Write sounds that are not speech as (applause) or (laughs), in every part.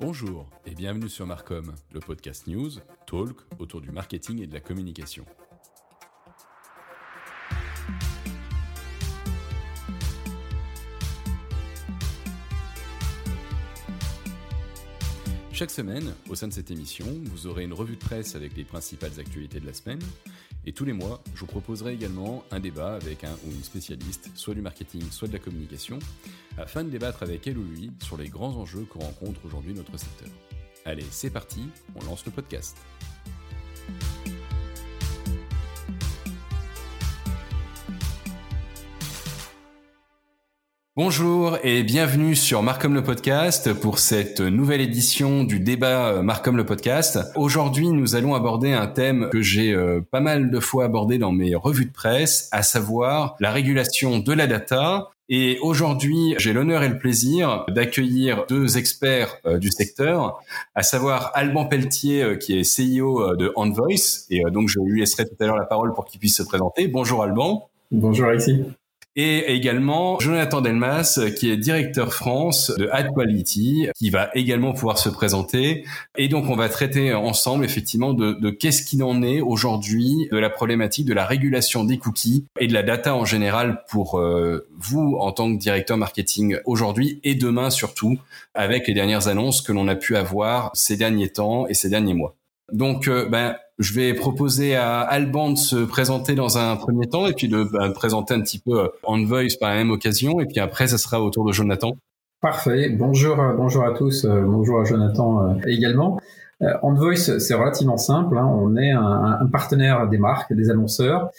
Bonjour et bienvenue sur Marcom, le podcast news, talk autour du marketing et de la communication. Chaque semaine, au sein de cette émission, vous aurez une revue de presse avec les principales actualités de la semaine. Et tous les mois, je vous proposerai également un débat avec un ou une spécialiste, soit du marketing, soit de la communication, afin de débattre avec elle ou lui sur les grands enjeux que rencontre aujourd'hui notre secteur. Allez, c'est parti, on lance le podcast. Bonjour et bienvenue sur Marcom le podcast pour cette nouvelle édition du débat euh, Marcom le podcast. Aujourd'hui, nous allons aborder un thème que j'ai euh, pas mal de fois abordé dans mes revues de presse, à savoir la régulation de la data. Et aujourd'hui, j'ai l'honneur et le plaisir d'accueillir deux experts euh, du secteur, à savoir Alban Pelletier, qui est CEO de OnVoice. Et donc, je lui laisserai tout à l'heure la parole pour qu'il puisse se présenter. Bonjour Alban. Bonjour Alexis et également Jonathan Delmas, qui est directeur France de Ad Quality, qui va également pouvoir se présenter. Et donc, on va traiter ensemble, effectivement, de, de qu'est-ce qu'il en est aujourd'hui de la problématique de la régulation des cookies et de la data en général pour euh, vous en tant que directeur marketing aujourd'hui et demain surtout, avec les dernières annonces que l'on a pu avoir ces derniers temps et ces derniers mois. Donc, euh, ben, je vais proposer à Alban de se présenter dans un premier temps et puis de ben, présenter un petit peu On euh, Voice par la même occasion. Et puis après, ça sera au tour de Jonathan. Parfait. Bonjour, euh, bonjour à tous. bonjour à Jonathan également. On Voice, c'est relativement simple. Hein. On est un, partenaire des marques, des annonceurs,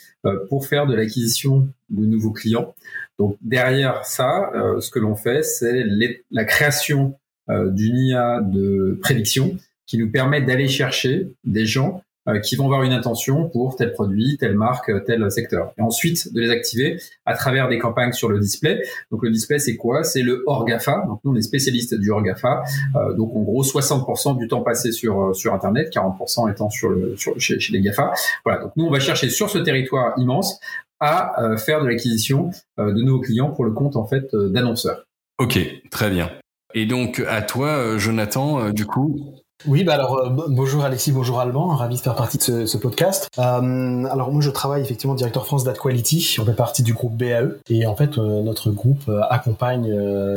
pour faire de l'acquisition de nouveaux clients. Donc derrière ça, ce que l'on fait, c'est la création d'une IA de prédiction qui nous permet d'aller chercher des gens euh, qui vont avoir une intention pour tel produit, telle marque, euh, tel secteur. Et ensuite, de les activer à travers des campagnes sur le display. Donc le display, c'est quoi? C'est le hors GAFA. Donc nous, on est spécialiste du hors GAFA. Euh, donc en gros, 60% du temps passé sur sur Internet, 40% étant sur le sur, chez, les GAFA. Voilà. Donc nous, on va chercher sur ce territoire immense à faire de l'acquisition de nouveaux clients pour le compte en fait d'annonceurs. Ok, très bien. Et donc à toi, Jonathan, du coup, oui, bah alors euh, bonjour Alexis, bonjour Alban, ravi de faire partie de ce, podcast. Euh, alors moi je travaille effectivement directeur France d'AdQuality, on fait partie du groupe BAE et en fait euh, notre groupe accompagne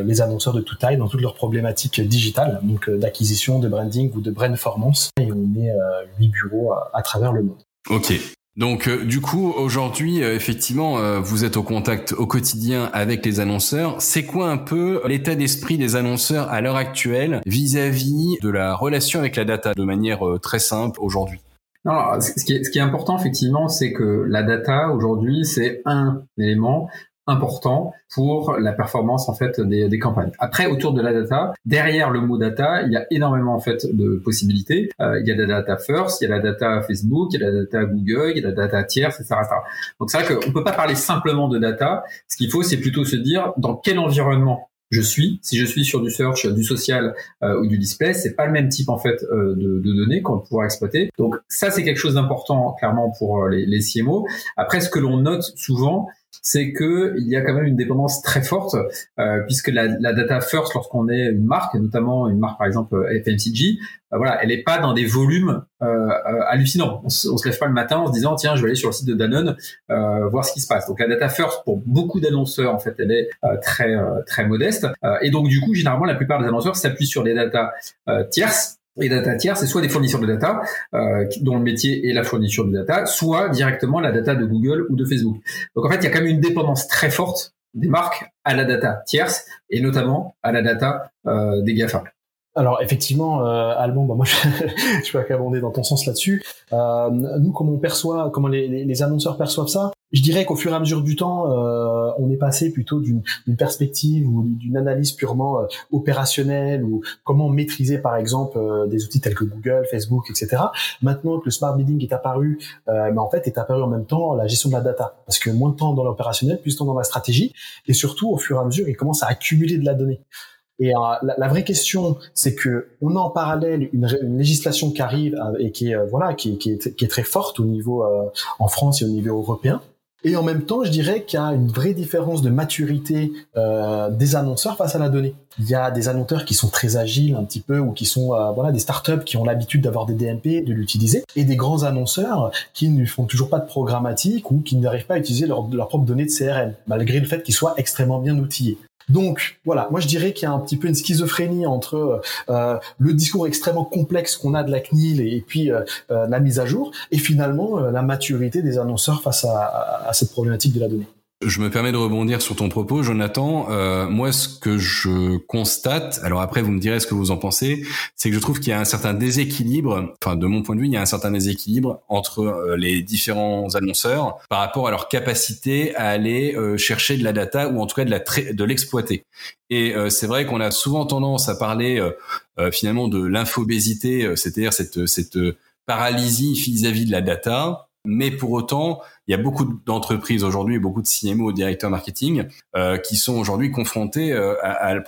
les annonceurs de toute taille dans toutes leurs problématiques digitales, donc d'acquisition, de branding ou de brand performance et on est huit bureaux à, à travers le monde. Ok, donc euh, du coup aujourd'hui euh, effectivement euh, vous êtes au contact au quotidien avec les annonceurs. C'est quoi un peu l'état d'esprit des annonceurs à l'heure actuelle vis-à-vis de la relation avec la data de manière très simple aujourd'hui? Non, ce qui, est, ce qui est important effectivement, c'est que la data aujourd'hui, c'est un élément important pour la performance en fait des, des, campagnes. Après, autour de la data, derrière le mot data, il y a énormément en fait de possibilités. Euh, il y a la data first, il y a la data Facebook, il y a la data Google, il y a la data tierce, etc. Donc c'est vrai qu'on peut pas parler simplement de data. Ce qu'il faut, c'est plutôt se dire dans quel environnement je suis. Si je suis sur du search, du social euh, ou du display, c'est pas le même type en fait euh, de, de, données qu'on pourra exploiter. Donc ça, c'est quelque chose d'important clairement pour les, les CMO. Après, ce que l'on note souvent, c'est que il y a quand même une dépendance très forte euh, puisque la, data first lorsqu'on est une marque, notamment une marque par exemple FMCG, euh, voilà, elle n'est pas dans des volumes euh, euh hallucinants. On se, se lève pas le matin en se disant tiens je vais aller sur le site de Danone euh, voir ce qui se passe. Donc la data first pour beaucoup d'annonceurs en fait elle est très très modeste et donc du coup généralement la plupart des annonceurs s'appuient sur des data tierces et data tiers, c'est soit des fournisseurs de data, euh, dont le métier est la fourniture de data, soit directement la data de Google ou de Facebook. Donc en fait, il y a quand même une dépendance très forte des marques à la data tierce, et notamment à la data euh, des GAFA. Alors effectivement, euh, Alban, bah moi (laughs) je, je peux abonder dans ton sens là-dessus. Euh, nous, comment on perçoit, comment les, les, annonceurs perçoivent ça? Je dirais qu'au fur et à mesure du temps, euh, on est passé plutôt d'une perspective ou d'une analyse purement euh, opérationnelle ou comment maîtriser par exemple euh, des outils tels que Google, Facebook, etc. Maintenant que le smart bidding est apparu, euh, bah, en fait est apparu en même temps la gestion de la data, parce que moins de temps dans l'opérationnel, plus de temps dans la stratégie, et surtout au fur et à mesure, il commence à accumuler de la donnée. Et euh, la, vraie question, c'est que on a en parallèle une, législation qui arrive euh, et qui est euh, voilà, qui, qui, est, qui, est, très forte au niveau en France et au niveau européen. Et en même temps, je dirais qu'il y a une vraie différence de maturité euh, des annonceurs face à la donnée. Il y a des annonceurs qui sont très agiles un petit peu ou qui sont euh, voilà des startups qui ont l'habitude d'avoir des DMP, de l'utiliser, et des grands annonceurs qui ne font toujours pas de programmatique ou qui n'arrivent pas à utiliser leurs leur propres données de CRM, malgré le fait qu'ils soient extrêmement bien outillés. Donc voilà, moi je dirais qu'il y a un petit peu une schizophrénie entre euh, le discours extrêmement complexe qu'on a de la CNIL et, puis euh, euh, la mise à jour, et finalement la maturité des annonceurs face à cette problématique de la donnée. Je me permets de rebondir sur ton propos, Jonathan. Euh, moi, ce que je constate, alors après vous me direz ce que vous en pensez, c'est que je trouve qu'il y a un certain déséquilibre, enfin de mon point de vue, il y a un certain déséquilibre entre euh, les différents annonceurs par rapport à leur capacité à aller euh, chercher de la data ou en tout cas de l'exploiter. Et euh, c'est vrai qu'on a souvent tendance à parler finalement de l'infobésité, c'est-à-dire cette cette paralysie vis-à-vis -vis de la data mais pour autant, il y a beaucoup d'entreprises aujourd'hui, beaucoup de CMO, directeurs marketing, euh, qui sont aujourd'hui confrontés euh,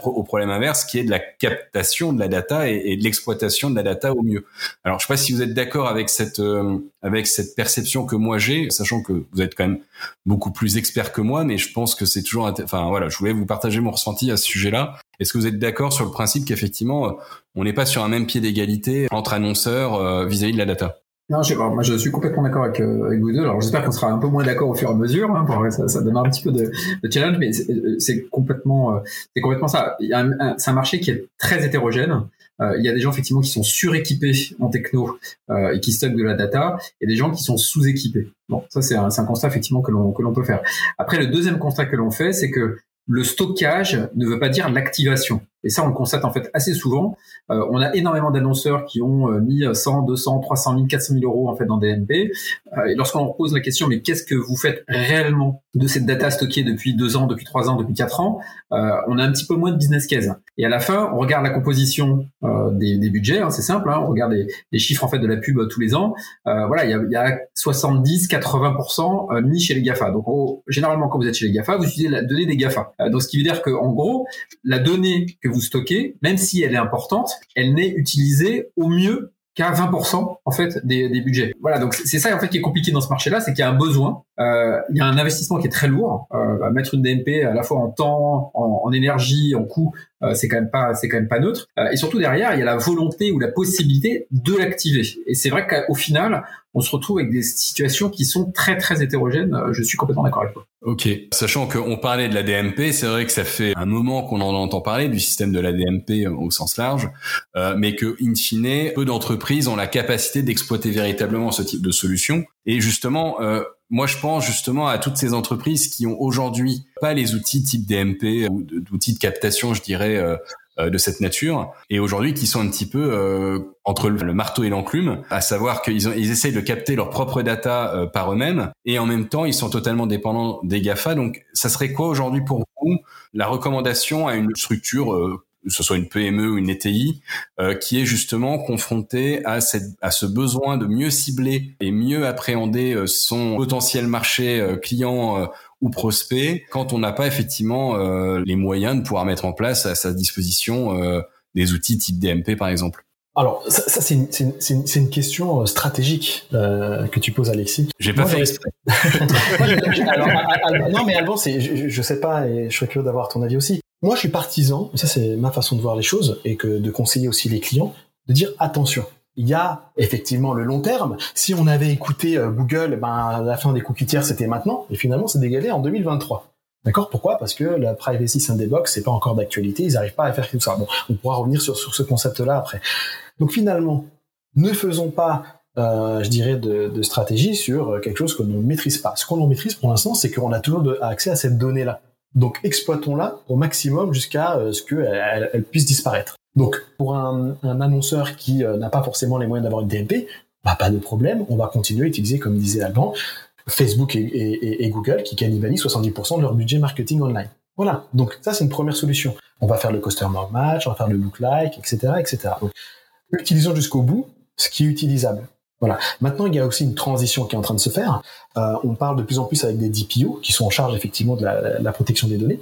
au problème inverse, qui est de la captation de la data et, de l'exploitation de la data au mieux. Alors, je ne sais pas si vous êtes d'accord avec cette euh, avec cette perception que moi j'ai, sachant que vous êtes quand même beaucoup plus expert que moi, mais je pense que c'est toujours, enfin voilà, je voulais vous partager mon ressenti à ce sujet-là. Est-ce que vous êtes d'accord sur le principe qu'effectivement, euh, on n'est pas sur un même pied d'égalité entre annonceurs vis à -vis de la data? Non, je, moi, je suis complètement d'accord avec, euh, avec, vous deux. Alors, j'espère qu'on sera un peu moins d'accord au fur et à mesure. Hein, ça, ça donne un petit peu de, de challenge, mais c'est complètement, euh, c'est complètement ça. A un, c'est un marché qui est très hétérogène. Euh, il y a des gens effectivement qui sont suréquipés en techno euh, et qui stockent de la data, et des gens qui sont sous-équipés. Bon, ça c'est un, un, constat effectivement que l'on que l'on peut faire. Après, le deuxième constat que l'on fait, c'est que le stockage ne veut pas dire l'activation. Et ça, on le constate en fait assez souvent. Euh, on a énormément d'annonceurs qui ont euh, mis 100, 200, 300 000, 400 000 euros en fait dans des MP. Euh, et lorsqu'on leur pose la question, mais qu'est-ce que vous faites réellement de cette data stockée depuis deux ans, depuis trois ans, depuis quatre ans On a un petit peu moins de business case. Et à la fin, on regarde la composition des, budgets. Hein, c'est simple. Hein, on regarde les, chiffres en fait de la pub tous les ans. voilà, il y a, y a 70, 80% mis chez les Gafa. Donc généralement, quand vous êtes chez les Gafa, vous utilisez la donnée des Gafa. donc ce qui veut dire que en gros, la donnée que vous stockez, même si elle est importante, elle n'est utilisée au mieux qu'à 20% en fait des, des budgets. Voilà, donc c'est ça en fait qui est compliqué dans ce marché-là, c'est qu'il y a un besoin, il y a un investissement qui est très lourd. Euh, à mettre une DMP à la fois en temps, en, énergie, en coût, euh, c'est quand même pas c'est quand même pas neutre. Euh, et surtout derrière, il y a la volonté ou la possibilité de l'activer. Et c'est vrai qu'au final, on se retrouve avec des situations qui sont très très hétérogènes. Euh, je suis complètement d'accord avec toi. Ok, sachant qu'on parlait de la DMP, c'est vrai que ça fait un moment qu'on en entend parler du système de la DMP au sens large, euh, mais que in fine, peu d'entreprises ont la capacité d'exploiter véritablement ce type de solution. Et justement, euh, moi, je pense justement à toutes ces entreprises qui ont aujourd'hui pas les outils type DMP ou d'outils de captation, je dirais, euh, euh, de cette nature, et aujourd'hui qui sont un petit peu euh, entre le, marteau et l'enclume, à savoir qu'ils ils essayent de capter leur propre data par eux-mêmes, et en même temps, ils sont totalement dépendants des GAFA. Donc, ça serait quoi aujourd'hui pour vous la recommandation à une structure que ce soit une PME ou une ETI, euh, qui est justement confrontée à, cette, à ce besoin de mieux cibler et mieux appréhender euh, son potentiel marché euh, client euh, ou prospect quand on n'a pas effectivement les moyens de pouvoir mettre en place à sa disposition des outils type DMP par exemple. Alors, ça, ça c'est une, une, une, question stratégique euh, que tu poses, Alexis. J'ai pas fait exprès. (laughs) non, mais Alban, je, je sais pas, et je serais curieux d'avoir ton avis aussi. Moi, je suis partisan, ça c'est ma façon de voir les choses, et que de conseiller aussi les clients, de dire attention. Il y a effectivement le long terme. Si on avait écouté euh, Google, ben la fin des cookies tiers c'était maintenant, et finalement c'est dégalé en 2023. D'accord? Pourquoi? Parce que la privacy sandbox c'est pas encore d'actualité, ils n'arrivent pas à faire tout ça. Bon, on pourra revenir sur, sur ce concept-là après. Donc finalement, ne faisons pas euh, je dirais, de, stratégie sur quelque chose que l'on ne maîtrise pas. Ce qu'on maîtrise pour l'instant, c'est qu'on a toujours accès à cette donnée-là. Donc exploitons-la au maximum jusqu'à euh, ce qu'elle elle puisse disparaître. Donc pour un, annonceur qui euh, n'a pas forcément les moyens d'avoir une DMP, bah, pas de problème, on va continuer à utiliser, comme disait Alban, Facebook et, Google qui cannibalisent 70% de leur budget marketing online. Voilà, donc ça c'est une première solution. On va faire le customer match, on va faire le look like, etc., etc. Utilisons jusqu'au bout ce qui est utilisable. Voilà. Maintenant, il y a aussi une transition qui est en train de se faire. Euh, on parle de plus en plus avec des DPO qui sont en charge effectivement de la, protection des données.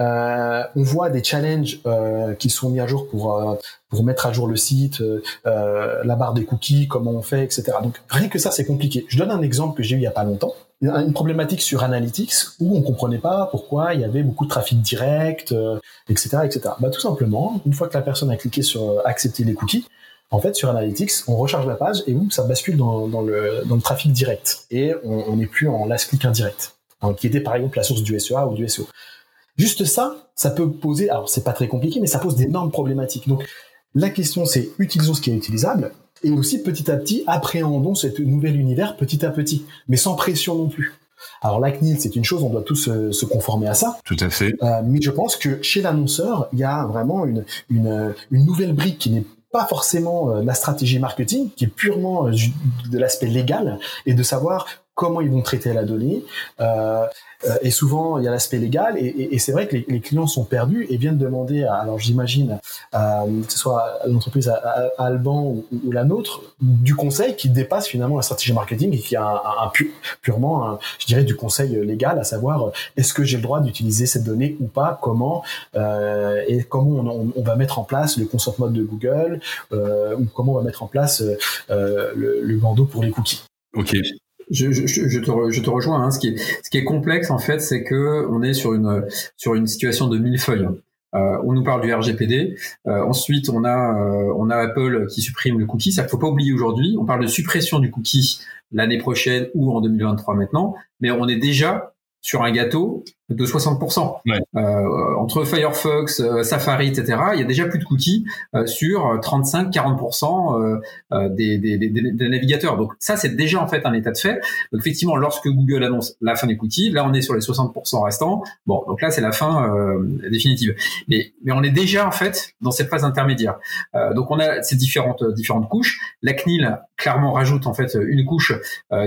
Euh, on voit des challenges euh, qui sont mis à jour pour pour mettre à jour le site, la barre des cookies, comment on fait, etc. Donc rien que ça, c'est compliqué. Je donne un exemple que j'ai eu il y a pas longtemps, une problématique sur Analytics où on comprenait pas pourquoi il y avait beaucoup de trafic direct, etc., etc. Bah tout simplement, une fois que la personne a cliqué sur accepter les cookies, en fait, sur Analytics, on recharge la page et ça bascule dans, dans, le, dans le trafic direct. Et on n'est plus en last click indirect, hein, qui était par exemple la source du SEA ou du SEO. Juste ça, ça peut poser, alors c'est pas très compliqué, mais ça pose d'énormes problématiques. Donc la question c'est utilisons ce qui est utilisable et aussi petit à petit appréhendons ce nouvel univers petit à petit, mais sans pression non plus. Alors la CNIL, c'est une chose, on doit tous euh, se, conformer à ça. Tout à fait. Euh, mais je pense que chez l'annonceur, il y a vraiment une, une, une nouvelle brique qui n'est pas forcément euh, la stratégie marketing, qui est purement euh, de l'aspect légal, et de savoir comment ils vont traiter la donnée. Euh, euh, et souvent, il y a l'aspect légal, et, c'est vrai que les, clients sont perdus et viennent demander, à, alors j'imagine, euh, que ce soit l'entreprise Alban ou, la nôtre, du conseil qui dépasse finalement la stratégie marketing et qui a purement, je dirais, du conseil légal, à savoir est-ce que j'ai le droit d'utiliser cette donnée ou pas, comment, et comment on, va mettre en place le consent mode de Google, ou comment on va mettre en place le, bandeau pour les cookies. Ok. Je, je, te, je te rejoins. Hein. Ce, qui est, ce qui est complexe en fait, c'est que on est sur une sur une situation de millefeuille. Euh, on nous parle du RGPD. Euh, ensuite, on a euh, on a Apple qui supprime le cookie. Ça, faut pas oublier aujourd'hui. On parle de suppression du cookie l'année prochaine ou en 2023 maintenant, mais on est déjà sur un gâteau de 60%. Euh, entre Firefox, euh, Safari, etc., il y a déjà plus de cookies euh, sur 35-40% des, des, des, des, navigateurs. Donc ça, c'est déjà en fait un état de fait. Donc effectivement, lorsque Google annonce la fin des cookies, là, on est sur les 60% restants. Bon, donc là, c'est la fin définitive. Mais, mais on est déjà en fait dans cette phase intermédiaire. donc on a ces différentes différentes couches. La CNIL clairement rajoute en fait une couche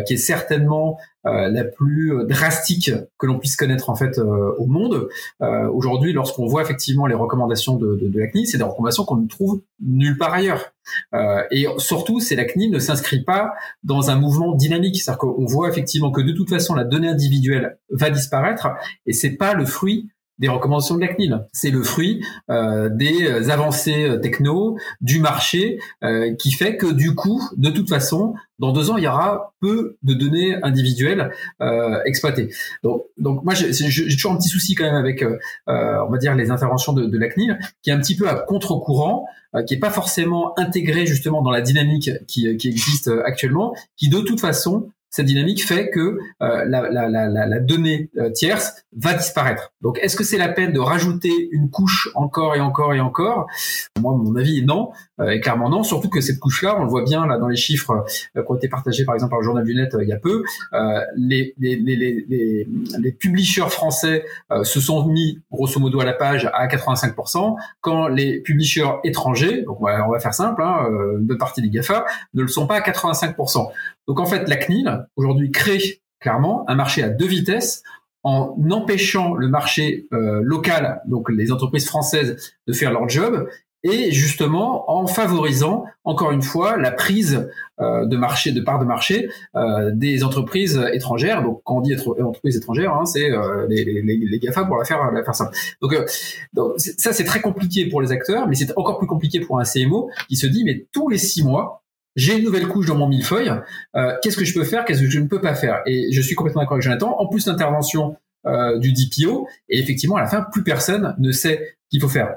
qui est certainement la plus drastique que l'on puisse connaître en fait euh, au monde. Euh, aujourd'hui, lorsqu'on voit effectivement les recommandations de, de, la CNIL, c'est des recommandations qu'on ne trouve nulle part ailleurs. Euh, et surtout, c'est la CNIL ne s'inscrit pas dans un mouvement dynamique, c'est-à-dire qu'on voit effectivement que de toute façon la donnée individuelle va disparaître, et c'est pas le fruit des recommandations de la CNIL. C'est le fruit euh, des avancées euh, techno, du marché, euh, qui fait que du coup, de toute façon, dans deux ans, il y aura peu de données individuelles exploitées. Donc, donc moi, j'ai toujours un petit souci quand même avec, on va dire, les interventions de, la CNIL, qui est un petit peu à contre-courant, qui est pas forcément intégré justement dans la dynamique qui existe actuellement, qui de toute façon cette dynamique fait que euh, la, donnée euh, tierce va disparaître. Donc, est-ce que c'est la peine de rajouter une couche encore et encore et encore? Moi, mon avis, non. Euh, et clairement non. Surtout que cette couche-là, on le voit bien là dans les chiffres qui ont été partagés, par exemple, par le journal du net il y a peu. Les, les, les, les, publishers français se sont mis grosso modo à la page à 85%, quand les publishers étrangers, donc on va faire simple, hein, une bonne partie des Gafa, ne le sont pas à 85%. Donc en fait, la CNIL aujourd'hui crée clairement un marché à deux vitesses en empêchant le marché euh, local, donc les entreprises françaises, de faire leur job, et justement en favorisant encore une fois la prise euh, de marché, de part de marché euh, des entreprises étrangères. Donc quand on dit entreprises étrangères, hein, c'est les, les, les, Gafa pour la faire la faire simple. Donc, donc ça c'est très compliqué pour les acteurs, mais c'est encore plus compliqué pour un CMO qui se dit mais tous les six mois j'ai une nouvelle couche dans mon millefeuille, euh, qu'est-ce que je peux faire, qu'est-ce que je ne peux pas faire? Et je suis complètement d'accord avec Jonathan, en plus l'intervention euh, du DPO, et effectivement, à la fin, plus personne ne sait qu'il faut faire.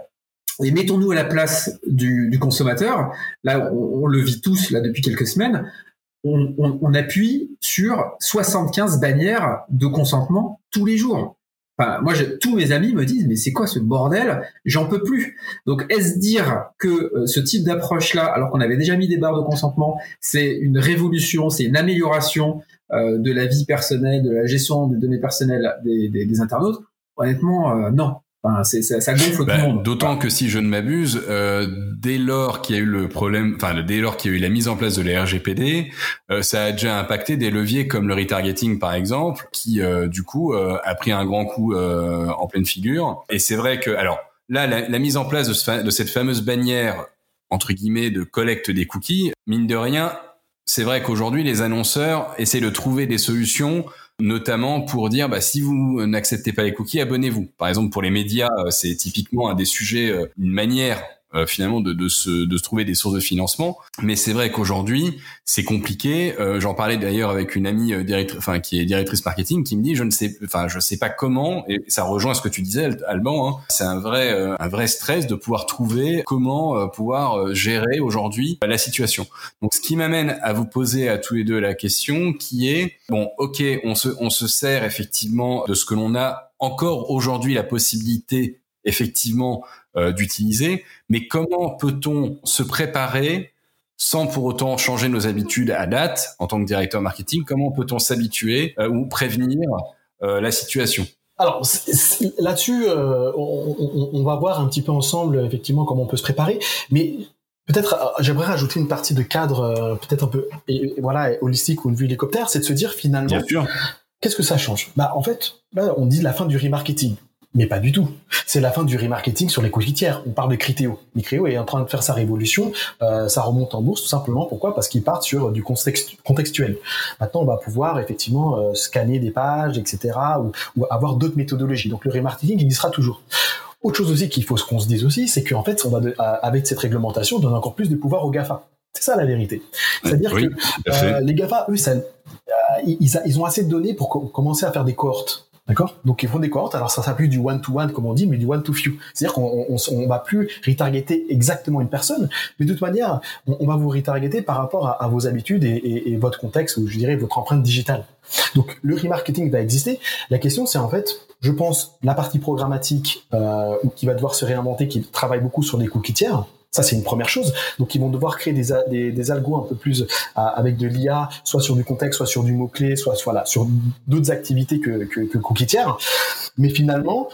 Et mettons-nous à la place du, consommateur, là on, le vit tous là depuis quelques semaines, on, appuie sur 75 bannières de consentement tous les jours. Moi, tous mes amis me disent, mais c'est quoi ce bordel? J'en peux plus. Donc, est-ce dire que euh, ce type d'approche-là, alors qu'on avait déjà mis des barres de consentement, c'est une révolution, c'est une amélioration euh, de la vie personnelle, de la gestion des données personnelles des internautes? Honnêtement, euh, non. Enfin, c'est, ça, ça, gonfle tout le bah, monde. D'autant que si je ne m'abuse, euh, dès lors qu'il y a eu le problème, enfin dès lors qu'il y a eu la mise en place de la RGPD, euh, ça a déjà impacté des leviers comme le retargeting par exemple, qui euh, du coup a pris un grand coup en pleine figure. Et c'est vrai que alors là, la, la mise en place de, de cette fameuse bannière entre guillemets de collecte des cookies, mine de rien, c'est vrai qu'aujourd'hui les annonceurs essaient de trouver des solutions notamment pour dire bah, si vous n'acceptez pas les cookies, abonnez-vous. Par exemple, pour les médias, c'est typiquement un des sujets, une manière euh, finalement de, de, se, de se trouver des sources de financement. Mais c'est vrai qu'aujourd'hui, c'est compliqué. Euh, J'en parlais d'ailleurs avec une amie euh, directrice, enfin qui est directrice marketing, qui me dit je ne sais, enfin je sais pas comment. Et ça rejoint ce que tu disais, Alban. Hein, c'est un vrai, euh, un vrai stress de pouvoir trouver comment pouvoir gérer aujourd'hui la situation. Donc ce qui m'amène à vous poser à tous les deux la question, qui est bon, ok, on se, on se sert effectivement de ce que l'on a encore aujourd'hui la possibilité effectivement euh, d'utiliser. Mais comment peut-on se préparer sans pour autant changer nos habitudes à date en tant que directeur marketing? Comment peut-on s'habituer euh, ou prévenir euh, la situation? Alors là-dessus, on, on, va voir un petit peu ensemble effectivement comment on peut se préparer, mais peut-être j'aimerais rajouter une partie de cadre peut-être un peu et, voilà holistique ou une vue hélicoptère, c'est de se dire finalement qu'est-ce que ça change? Bah en fait, on dit la fin du remarketing. Mais pas du tout. C'est la fin du remarketing sur les coquitières. On parle de Criteo. Criteo est en train de faire sa révolution. Euh, ça remonte en bourse tout simplement. Pourquoi? Parce qu'ils partent sur du contextuel. Maintenant, on va pouvoir effectivement euh, scanner des pages, etc. Ou, avoir d'autres méthodologies. Donc le remarketing, il y sera toujours. Autre chose aussi qu'il faut qu'on se dise aussi, c'est qu'en fait, on va avec cette réglementation, on donne encore plus de pouvoir aux GAFA. C'est ça la vérité. C'est-à-dire que euh, les GAFA, eux, ça, ils, ils, ont assez de données pour commencer à faire des cohortes. D'accord Donc ils font des cohortes. Alors ça s'appuie du one-to-one comme on dit, mais du one-to-few. C'est-à-dire qu'on on, va plus retargeter exactement une personne, mais de toute manière, on, va vous retargeter par rapport à, vos habitudes et, et, votre contexte, ou je dirais votre empreinte digitale. Donc le remarketing va exister. La question c'est en fait, je pense, la partie programmatique euh, qui va devoir se réinventer, qui travaille beaucoup sur des cookies tiers. Ça, c'est une première chose. Donc, ils vont devoir créer des, des, algos un peu plus avec de l'IA, soit sur du contexte, soit sur du mot-clé, soit, sur d'autres activités que, que, Cookitière. Mais finalement,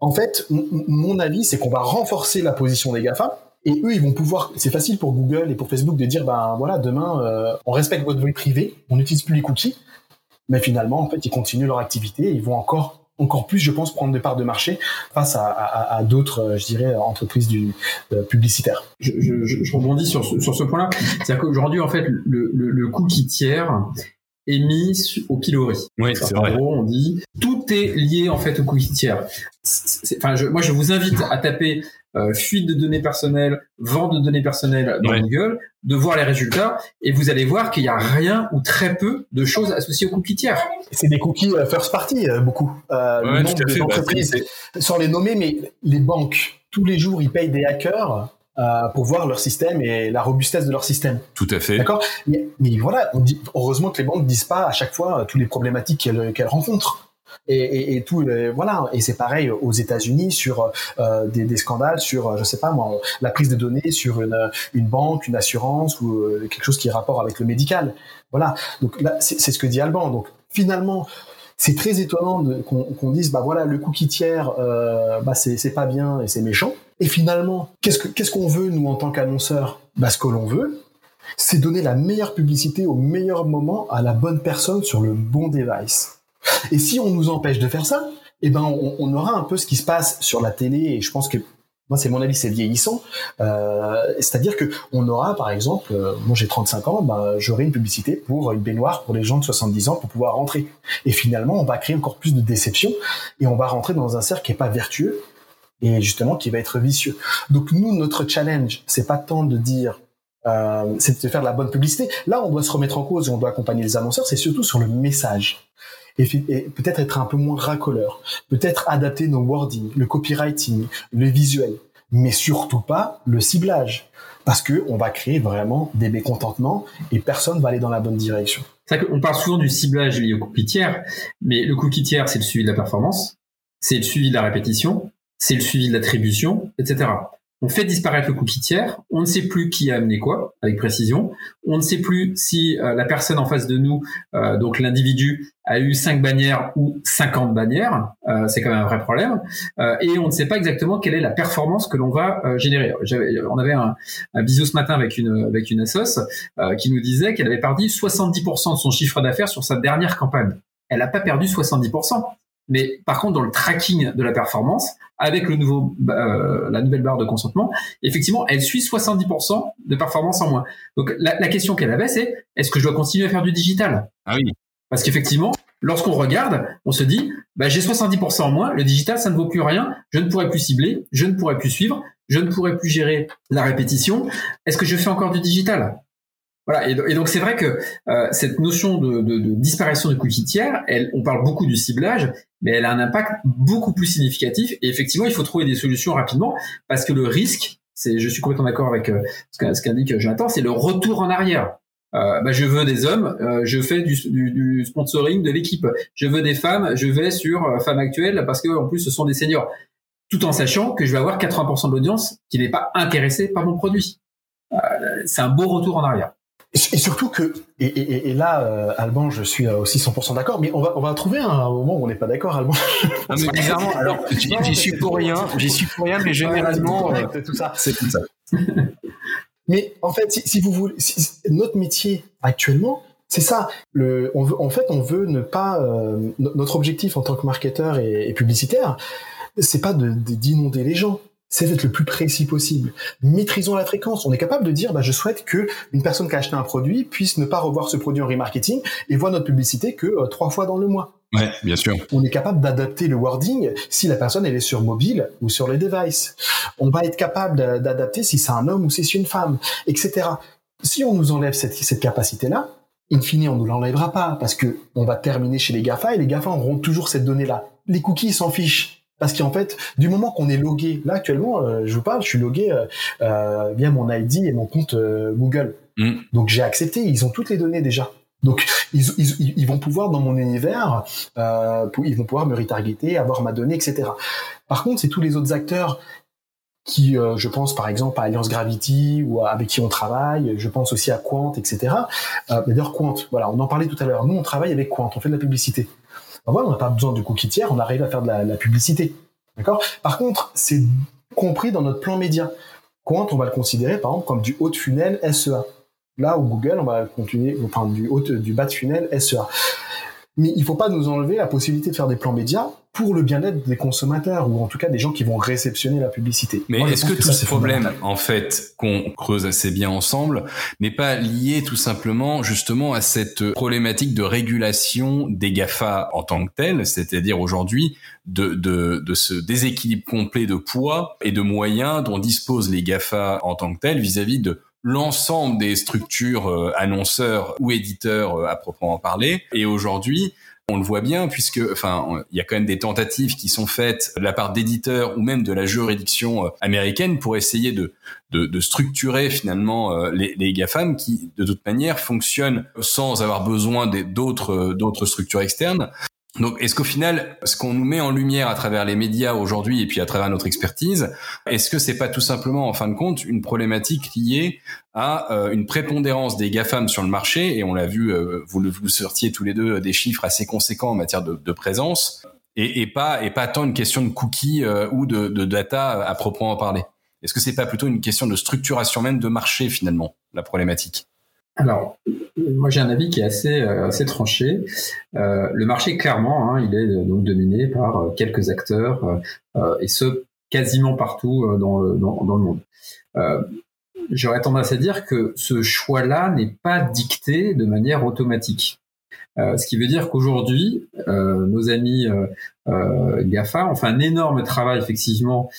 en fait, mon avis, c'est qu'on va renforcer la position des GAFA. Et eux, ils vont pouvoir. C'est facile pour Google et pour Facebook de dire, ben voilà, demain, euh, on respecte votre vie privée, on n'utilise plus les cookies. Mais finalement, en fait, ils continuent leur activité, et ils vont encore encore plus, je pense, prendre des parts de marché face à, à, à d'autres, euh, je dirais, entreprises du, euh, publicitaires. Je, je, je, rebondis sur, sur ce point-là. C'est-à-dire qu'aujourd'hui, en fait, le, le, le cookie tiers est mis au pilori. Oui, c'est vrai. En gros, on dit tout est lié en fait au cookie tiers. Enfin, je, moi, je vous invite à taper euh, fuite de données personnelles, vente de données personnelles dans Google, de voir les résultats, et vous allez voir qu'il n'y a rien ou très peu de choses associées aux cookies tiers. C'est des cookies euh, first party, euh, beaucoup. Euh, ouais, le nombre d'entreprises, bah, sans les nommer, mais les banques, tous les jours, ils payent des hackers euh, pour voir leur système et la robustesse de leur système. Tout à fait. D'accord? Mais, mais, voilà, on dit, heureusement que les banques disent pas à chaque fois toutes les problématiques qu'elles rencontrent. Et, et, et tout voilà. Et c'est pareil aux États-Unis sur euh, des, des, scandales sur je sais pas moi la prise de données sur une, une banque une assurance ou euh, quelque chose qui est rapport avec le médical. Voilà. Donc là c'est ce que dit Alban. Donc finalement c'est très étonnant qu'on dise bah voilà le cookie tiers euh, bah c'est pas bien et c'est méchant et finalement qu'est-ce que qu'est-ce qu'on veut nous en tant qu'annonceurs? Bah ce que l'on veut c'est donner la meilleure publicité au meilleur moment à la bonne personne sur le bon device et si on nous empêche de faire ça, eh ben on, on, aura un peu ce qui se passe sur la télé. Et je pense que moi, c'est mon avis, c'est vieillissant. Euh, C'est-à-dire que on aura, par exemple, euh, moi j'ai 35 ans, ben, j'aurai une publicité pour une baignoire pour les gens de 70 ans pour pouvoir rentrer. Et finalement, on va créer encore plus de déception et on va rentrer dans un cercle qui est pas vertueux et justement qui va être vicieux. Donc nous, notre challenge, c'est pas tant de dire euh, c'est de faire de la bonne publicité. Là, on doit se remettre en cause et on doit accompagner les annonceurs. C'est surtout sur le message et, peut-être être un peu moins racoleur, peut-être adapter nos wordings, le copywriting, le visuel, mais surtout pas le ciblage, parce que on va créer vraiment des mécontentements et personne va aller dans la bonne direction. C'est qu'on parle souvent du ciblage lié au cookie tiers, mais le cookie tiers, c'est le suivi de la performance, c'est le suivi de la répétition, c'est le suivi de l'attribution, etc. On fait disparaître le cookie tiers, on ne sait plus qui a amené quoi avec précision, on ne sait plus si euh, la personne en face de nous, euh, donc l'individu, a eu 5 bannières ou 50 bannières, euh, c'est quand même un vrai problème, et on ne sait pas exactement quelle est la performance que l'on va générer. On avait un, un bisou ce matin avec une avec une qui nous disait qu'elle avait perdu 70% de son chiffre d'affaires sur sa dernière campagne. Elle n'a pas perdu 70%. Mais par contre, dans le tracking de la performance, avec le nouveau, euh, la nouvelle barre de consentement, effectivement, elle suit 70% de performance en moins. Donc la, la question qu'elle avait, c'est est-ce que je dois continuer à faire du digital? Ah oui. Parce qu'effectivement, lorsqu'on regarde, on se dit, bah, j'ai 70% en moins, le digital, ça ne vaut plus rien, je ne pourrai plus cibler, je ne pourrai plus suivre, je ne pourrai plus gérer la répétition. Est-ce que je fais encore du digital? Voilà, et, donc c'est vrai que euh, cette notion de, de, de, disparition de cookies tiers, elle, on parle beaucoup du ciblage, mais elle a un impact beaucoup plus significatif. Et effectivement, il faut trouver des solutions rapidement parce que le risque, c'est, je suis complètement d'accord avec euh, ce qu'indique Jonathan, c'est le retour en arrière. Euh, bah, je veux des hommes, euh, je fais du, du, du sponsoring de l'équipe. Je veux des femmes, je vais sur euh, Femmes Actuelles parce que en plus ce sont des seniors. Tout en sachant que je vais avoir 80% de l'audience qui n'est pas intéressée par mon produit. Euh, c'est un beau retour en arrière. Et surtout que, et, et, et là, euh, Alban, je suis aussi 100% d'accord, mais on va, on va trouver un moment où on n'est pas d'accord, Alban. Non, mais bizarrement, alors, (laughs) j'y suis pour rien, j'y suis pour rien, mais généralement, c'est tout ça. C'est tout ça. (laughs) mais en fait, si, si vous voulez, si, notre métier actuellement, c'est ça. Le, on veut, en fait, on veut ne pas. Euh, notre objectif en tant que marketeur et, et publicitaire, c'est pas d'inonder les gens c'est d'être le plus précis possible. Maîtrisons la fréquence. On est capable de dire, bah, je souhaite que une personne qui a acheté un produit puisse ne pas revoir ce produit en remarketing et voit notre publicité que euh, trois fois dans le mois. Ouais, bien sûr. On est capable d'adapter le wording si la personne elle est sur mobile ou sur les devices. On va être capable d'adapter si c'est un homme ou si c'est une femme, etc. Si on nous enlève cette, cette capacité-là, in fine, on nous l'enlèvera pas parce que on va terminer chez les GAFA et les GAFA auront toujours cette donnée-là. Les cookies s'en fichent. Parce qu'en fait, du moment qu'on est logué, là actuellement, euh, je vous parle, je suis logué euh, euh via mon ID et mon compte euh, Google. Mm. Donc j'ai accepté, ils ont toutes les données déjà. Donc ils, ils, ils vont pouvoir dans mon univers, ils vont pouvoir me retargeter, avoir ma donnée, etc. Par contre, c'est tous les autres acteurs qui, je pense par exemple à Alliance Gravity ou avec qui on travaille, je pense aussi à Quant, etc. D'ailleurs Quant, voilà, on en parlait tout à l'heure. Nous, on travaille avec Quant, on fait de la publicité. Voilà, on n'a pas besoin de cookie tiers, on arrive à faire de la, publicité. Par contre, c'est compris dans notre plan média. Quand on va le considérer, par exemple, comme du haut de funnel SEA. Là, où Google, on va continuer, enfin, du haut, du bas de funnel SEA. Mais il faut pas nous enlever la possibilité de faire des plans médias pour le bien-être des consommateurs ou en tout cas des gens qui vont réceptionner la publicité. Mais est-ce que, tout ce problème, en fait, qu'on creuse assez bien ensemble, n'est pas lié tout simplement justement à cette problématique de régulation des GAFA en tant que telle, c'est-à-dire aujourd'hui de, de, de ce déséquilibre complet de poids et de moyens dont disposent les GAFA en tant que tels vis-à-vis de l'ensemble des structures euh, annonceurs ou éditeurs euh, à proprement parler. Et aujourd'hui, on le voit bien puisque, enfin, il y a quand même des tentatives qui sont faites de la part d'éditeurs ou même de la juridiction euh, américaine pour essayer de, de, structurer finalement euh, les, les GAFAM qui, de toute manière, fonctionnent sans avoir besoin d'autres d'autres structures externes. Donc, est-ce qu'au final, ce qu'on nous met en lumière à travers les médias aujourd'hui et puis à travers notre expertise, est-ce que c'est pas tout simplement, en fin de compte, une problématique liée à euh, une prépondérance des GAFAM sur le marché? Et on l'a vu, euh, vous, vous sortiez tous les deux des chiffres assez conséquents en matière de, de présence, et, et, pas et pas tant une question de cookies euh, ou de, de data à proprement parler. Est-ce que c'est pas plutôt une question de structuration même de marché finalement, la problématique? Alors, moi j'ai un avis qui est assez, euh, assez tranché. Euh, le marché, clairement, hein, il est euh, donc dominé par quelques acteurs, et ce, quasiment partout dans le, dans, le monde. J'aurais tendance à dire que ce choix-là n'est pas dicté de manière automatique. ce qui veut dire qu'aujourd'hui, nos amis GAFA ont fait un énorme travail effectivement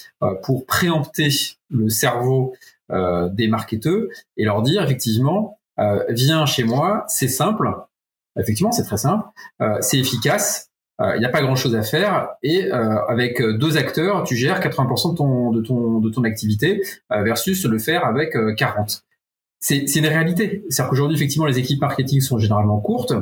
pour préempter le cerveau des marketeurs et leur dire effectivement euh, viens chez moi, c'est simple. Effectivement, c'est très simple. Euh, c'est efficace. Il euh, n'y a pas grand-chose à faire. Et avec deux acteurs, tu gères 80% de ton, de ton, de ton activité versus le faire avec 40. C'est une réalité. C'est-à-dire qu'aujourd'hui, effectivement, les équipes marketing sont généralement courtes.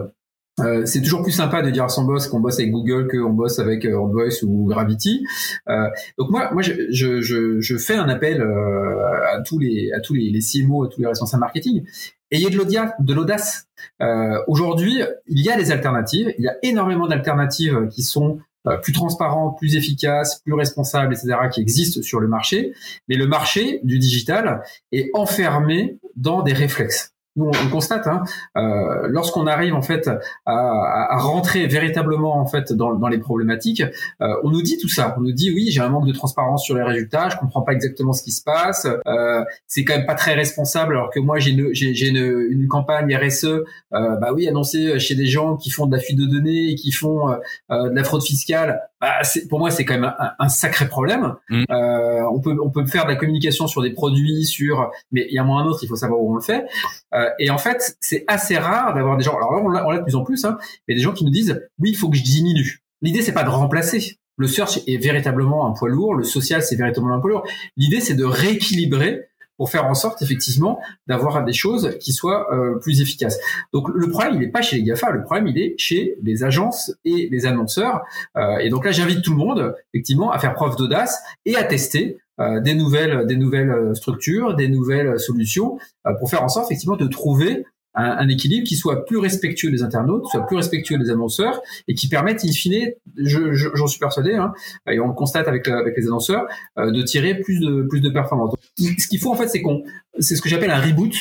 Euh, c'est toujours plus sympa de dire à son boss qu'on bosse avec Google qu'on bosse avec euh, ou Gravity. Euh, donc moi, moi, je, je, je, fais un appel euh, à tous les à tous les, les CMO, à tous les responsables marketing. Ayez de l'audace. Euh, Aujourd'hui, il y a des alternatives. Il y a énormément d'alternatives qui sont plus transparentes, plus efficaces, plus responsables, etc., qui existent sur le marché. Mais le marché du digital est enfermé dans des réflexes. Nous on, constate, hein, euh, lorsqu'on arrive en fait à, rentrer véritablement en fait dans, les problématiques, euh, on nous dit tout ça. On nous dit oui, j'ai un manque de transparence sur les résultats, je comprends pas exactement ce qui se passe, euh, c'est quand même pas très responsable alors que moi j'ai une, une, campagne RSE, bah oui, annoncée chez des gens qui font de la fuite de données et qui font de la fraude fiscale. Bah, pour moi c'est quand même un, un sacré problème. Mm. on peut on peut faire de la communication sur des produits, sur mais il y a un moment un autre, il faut savoir où on le fait. Euh, et en fait, c'est assez rare d'avoir des gens. Alors là, on l'a de plus en plus, hein, mais des gens qui nous disent oui, il faut que je diminue. L'idée, c'est pas de remplacer. Le search est véritablement un poids lourd, le social c'est véritablement un poids lourd. L'idée, c'est de rééquilibrer pour faire en sorte effectivement d'avoir des choses qui soient euh, plus efficaces. Donc le problème il n'est pas chez les Gafa, le problème il est chez les agences et les annonceurs. Euh, et donc là j'invite tout le monde effectivement à faire preuve d'audace et à tester euh, des nouvelles, des nouvelles structures, des nouvelles solutions pour faire en sorte effectivement de trouver un, équilibre qui soit plus respectueux des internautes, soit plus respectueux des annonceurs et qui permette in fine, j'en je, suis persuadé, hein, et on le constate avec, avec les annonceurs, de tirer plus de plus de performance. ce qu'il faut en fait, c'est qu'on, c'est ce que j'appelle un reboot.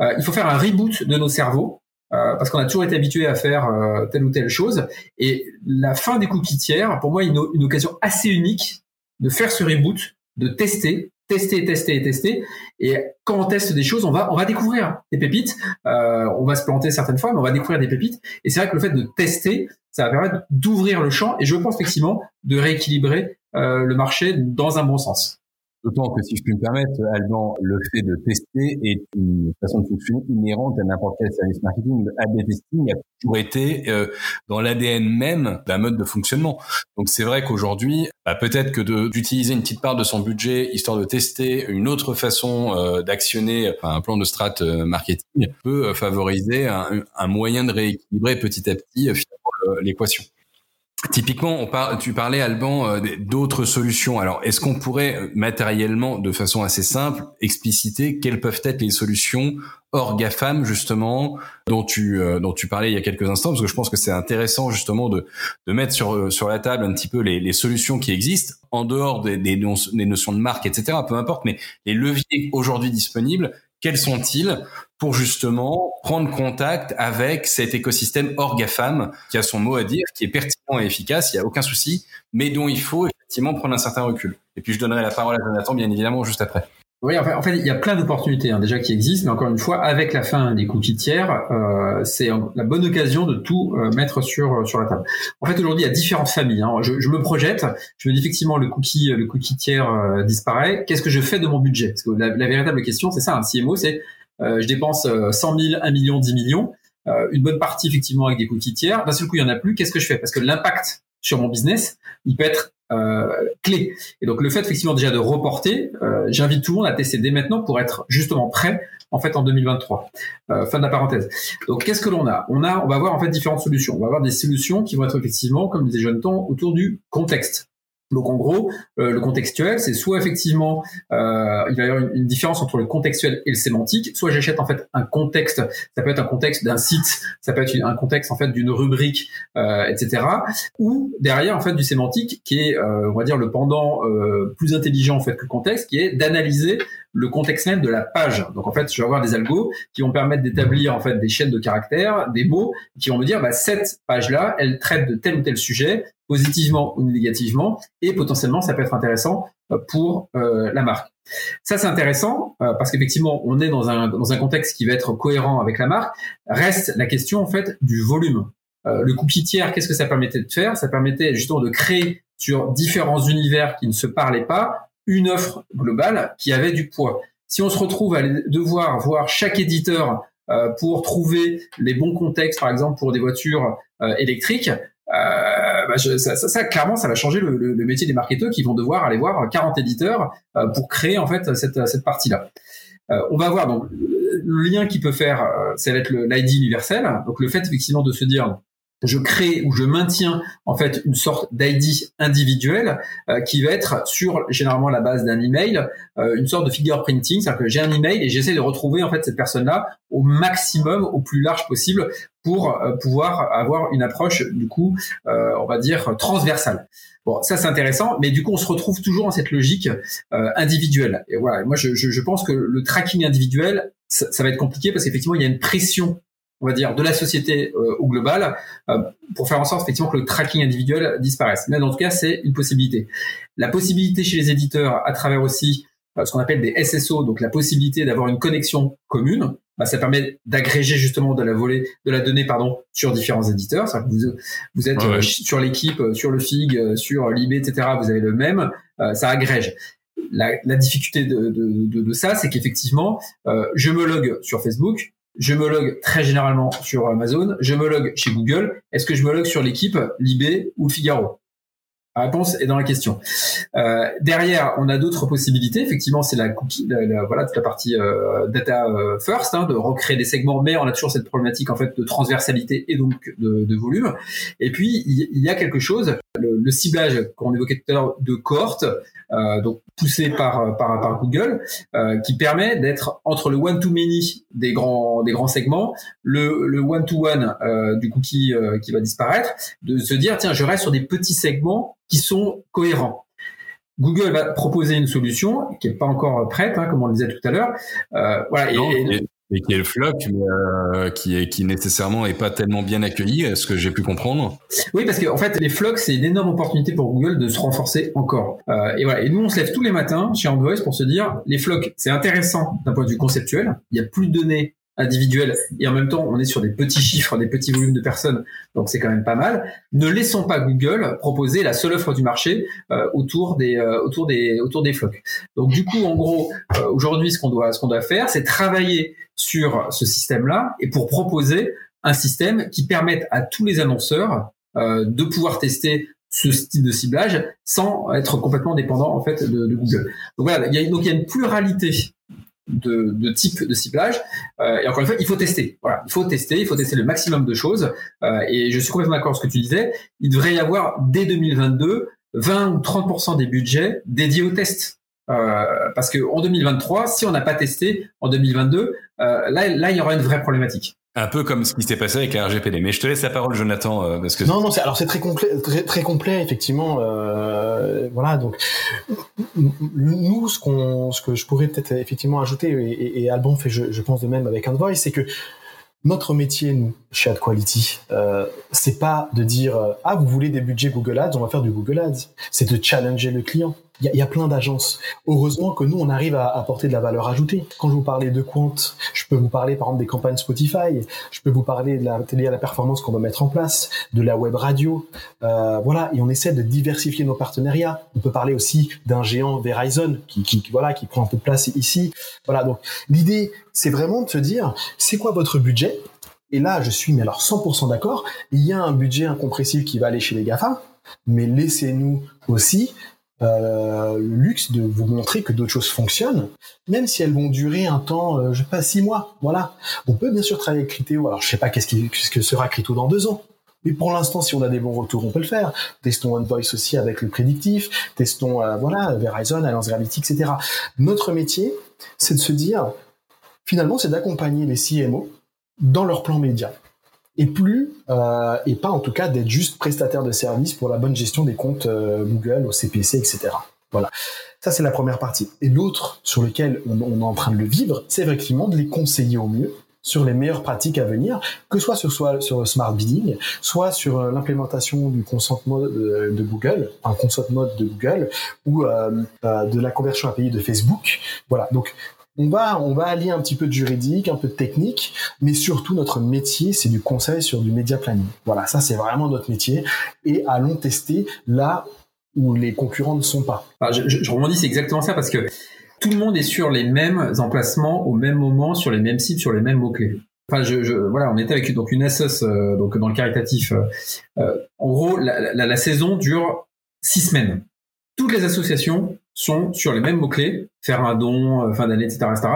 il faut faire un reboot de nos cerveaux. parce qu'on a toujours été habitué à faire telle ou telle chose. Et la fin des cookies tiers, pour moi, une, une occasion assez unique de faire ce reboot de tester, tester, tester tester. Et quand on teste des choses, on va, on va découvrir des pépites. Euh, on va se planter certaines fois, mais on va découvrir des pépites. Et c'est vrai que le fait de tester, ça va permettre d'ouvrir le champ et je pense effectivement de rééquilibrer euh, le marché dans un bon sens. D'autant que si je puis me permettre, Alban, le fait de tester est une façon de fonctionner inhérente à n'importe quel service marketing. Le A/B testing a toujours été euh, dans l'ADN même d'un mode de fonctionnement. Donc c'est vrai qu'aujourd'hui, bah, peut-être que d'utiliser une petite part de son budget histoire de tester une autre façon euh, d'actionner un plan de strat euh, marketing peut favoriser un, un, moyen de rééquilibrer petit à petit finalement l'équation. Typiquement, tu parlais Alban euh, d'autres solutions. Alors, est-ce qu'on pourrait euh, matériellement, de façon assez simple, expliciter quelles peuvent être les solutions hors GAFAM justement dont tu euh, dont tu parlais il y a quelques instants? Parce que je pense que c'est intéressant justement de de mettre sur sur la table un petit peu les, les solutions qui existent en dehors des, des notions de marque etc. Peu importe, mais les leviers aujourd'hui disponibles quels sont-ils pour justement prendre contact avec cet écosystème Orgafam qui a son mot à dire, qui est pertinent et efficace, il n'y a aucun souci, mais dont il faut effectivement prendre un certain recul. Et puis je donnerai la parole à Jonathan bien évidemment juste après. Oui, en fait, en fait, il y a plein d'opportunités hein, déjà qui existent, mais encore une fois, avec la fin des cookies tiers, euh, c'est la bonne occasion de tout euh, mettre sur sur la table. En fait, aujourd'hui, il y a différentes familles. Hein. Je, je, me projette, je me dis effectivement le cookie le cookie tiers euh, disparaît. Qu'est-ce que je fais de mon budget? La, la véritable question, c'est ça. Un CMO, c'est euh, je dépense 100 000, 1 million, 10 millions. une bonne partie effectivement avec des cookies tiers. D'un seul coup, il y en a plus. Qu'est-ce que je fais? Parce que l'impact sur mon business, il peut être euh, clé. Et donc le fait effectivement déjà de reporter, euh, j'invite tout le monde à tester dès maintenant pour être justement prêt en fait en 2023. Euh, fin de la parenthèse. Donc qu'est-ce que l'on a? On a, on va avoir en fait différentes solutions. On va avoir des solutions qui vont être effectivement, comme disait Jonathan, autour du contexte. Donc en gros, euh, le contextuel, c'est soit effectivement euh, il va y avoir une, différence entre le contextuel et le sémantique, soit j'achète en fait un contexte, ça peut être un contexte d'un site, ça peut être un contexte en fait d'une rubrique, euh, etc. Ou derrière en fait du sémantique qui est, on va dire le pendant plus intelligent en fait que le contexte, qui est d'analyser le contexte même de la page. Donc en fait, je vais avoir des algos qui vont permettre d'établir en fait des chaînes de caractères, des mots, qui vont me dire bah, cette page-là, elle traite de tel ou tel sujet, positivement ou négativement, et potentiellement ça peut être intéressant euh, pour euh, la marque. Ça c'est intéressant euh, parce qu'effectivement on est dans un dans un contexte qui va être cohérent avec la marque. Reste la question en fait du volume. le cookie tiers, qu'est-ce que ça permettait de faire? Ça permettait justement de créer sur différents univers qui ne se parlaient pas une offre globale qui avait du poids. Si on se retrouve à devoir voir chaque éditeur euh, pour trouver les bons contextes, par exemple pour des voitures euh, électriques, euh, bah ça, ça, clairement, ça va changer le, le, métier des marketeurs qui vont devoir aller voir 40 éditeurs pour créer en fait cette, cette partie-là. on va voir donc le lien qui peut faire, ça va être l'ID universel. Donc le fait effectivement de se dire je crée ou je maintiens en fait une sorte d'ID individuel euh, qui va être sur généralement la base d'un email, euh, une sorte de figure printing, c'est-à-dire que j'ai un email et j'essaie de retrouver en fait cette personne-là au maximum, au plus large possible pour euh, pouvoir avoir une approche du coup, on va dire transversale. Bon, ça c'est intéressant, mais du coup on se retrouve toujours dans cette logique individuelle. Et voilà, moi je, je, je pense que le tracking individuel ça, va être compliqué parce qu'effectivement, il y a une pression on va dire, de la société au global, pour faire en sorte effectivement que le tracking individuel disparaisse. Mais en tout cas, c'est une possibilité. La possibilité chez les éditeurs, à travers aussi ce qu'on appelle des SSO, donc la possibilité d'avoir une connexion commune, bah, ça permet d'agréger justement de la volée, de la donnée pardon sur différents éditeurs. vous, vous êtes euh, sur l'équipe, euh, sur le FIG, euh, sur l'IB, etc. Vous avez le même, ça agrège. La, la difficulté de, de, de, de ça, c'est qu'effectivement, je me log sur Facebook, je me log très généralement sur Amazon, je me log chez Google. Est-ce que je me log sur l'équipe, l'IB ou le Figaro? La réponse est dans la question. Euh, derrière, on a d'autres possibilités. Effectivement, c'est la cookie, la, voilà toute la partie euh, data euh, first, hein, de recréer des segments, mais on a toujours cette problématique en fait de transversalité et donc de, de volume. Et puis il, y a quelque chose, le, le ciblage qu'on évoquait tout à l'heure de cohorte, euh, donc poussé par, par, par Google, euh, qui permet d'être entre le one to many des grands des grands segments, le, le one to one du cookie qui va disparaître, de se dire tiens je reste sur des petits segments qui sont cohérents. Google va proposer une solution qui n'est pas encore prête, hein, comme on le disait tout à l'heure. Euh, voilà, et, qui est le floc, mais euh, qui est qui nécessairement est pas tellement bien accueilli, est-ce que j'ai pu comprendre Oui, parce que en fait, les flocs, c'est une énorme opportunité pour Google de se renforcer encore. Euh, et voilà, et nous, on se lève tous les matins chez Android pour se dire, les flocs, c'est intéressant d'un point de vue conceptuel. Il y a plus de données individuel et en même temps on est sur des petits chiffres, des petits volumes de personnes, donc c'est quand même pas mal. Ne laissons pas Google proposer la seule offre du marché euh, autour des euh, autour des autour des flocs. Donc du coup en gros euh, aujourd'hui ce qu'on doit ce qu'on doit faire c'est travailler sur ce système-là et pour proposer un système qui permette à tous les annonceurs de pouvoir tester ce style de ciblage sans être complètement dépendant en fait de, Google. Donc voilà, donc il y a une pluralité de, de type de ciblage. Euh, et encore une fois, il faut tester. Voilà, il faut tester, il faut tester le maximum de choses. Euh, et je suis complètement d'accord avec ce que tu disais. Il devrait y avoir dès 2022 20 ou 30% des budgets dédiés au test. Euh, parce que en 2023, si on n'a pas testé en 2022, là, là, il y aura une vraie problématique. Un peu comme ce qui s'est passé avec la RGPD. Mais je te laisse la parole, Jonathan, euh, parce que non, non, alors c'est très complet, très, complet, effectivement. Euh, voilà, donc nous, ce que je pourrais peut-être effectivement ajouter, et, Alban fait, je, pense de même avec Envoy, c'est que notre métier, nous, chez AdQuality, euh, c'est pas de dire euh, ah vous voulez des budgets Google Ads, on va faire du Google Ads. C'est de challenger le client il y, a plein d'agences. Heureusement que nous, on arrive à apporter de la valeur ajoutée. Quand je vous parlais de Quant, je peux vous parler par exemple des campagnes Spotify, je peux vous parler de la télé à la performance qu'on va mettre en place, de la web radio, euh, voilà. Et on essaie de diversifier nos partenariats. On peut parler aussi d'un géant Verizon qui, qui, voilà, qui prend un peu de place ici. Voilà. Donc l'idée, c'est vraiment de se dire, c'est quoi votre budget? Et là, je suis mais alors 100% d'accord. Il y a un budget incompressible qui va aller chez les Gafa, mais laissez-nous aussi euh, le luxe de vous montrer que d'autres choses fonctionnent, même si elles vont durer un temps, euh, je sais pas, six mois. Voilà. On peut bien sûr travailler avec Crypto. Alors, je sais pas qu'est-ce, que sera Crypto dans deux ans. Mais pour l'instant, si on a des bons retours, on peut le faire. Testons OneVoice aussi avec le prédictif. Testons, euh, voilà, Verizon, Alliance Reality, etc. Notre métier, c'est de se dire, finalement, c'est d'accompagner les CMO dans leur plan média et plus, euh, et pas en tout cas d'être juste prestataire de service pour la bonne gestion des comptes euh, Google, au CPC, etc. Voilà. Ça, c'est la première partie. Et l'autre sur lequel on, est en train de le vivre, c'est effectivement de les conseiller au mieux sur les meilleures pratiques à venir, que ce soit sur, soit sur smart bidding, soit sur euh, l'implémentation du consent mode de, Google, un consent mode de Google, ou de la conversion API de Facebook. Voilà. Donc, on va, on va allier un petit peu de juridique, un peu de technique, mais surtout notre métier, c'est du conseil sur du média planning. Voilà, ça c'est vraiment notre métier. Et allons tester là où les concurrents ne sont pas. Ah, je, rebondis, c'est exactement ça parce que tout le monde est sur les mêmes emplacements au même moment, sur les mêmes sites, sur les mêmes mots clés. Enfin, voilà, on était avec donc une SS euh, donc dans le caritatif. Euh, euh, en gros, la, saison dure six semaines. Toutes les associations sont sur les mêmes mots-clés, faire un don, euh, fin d'année, etc. etc.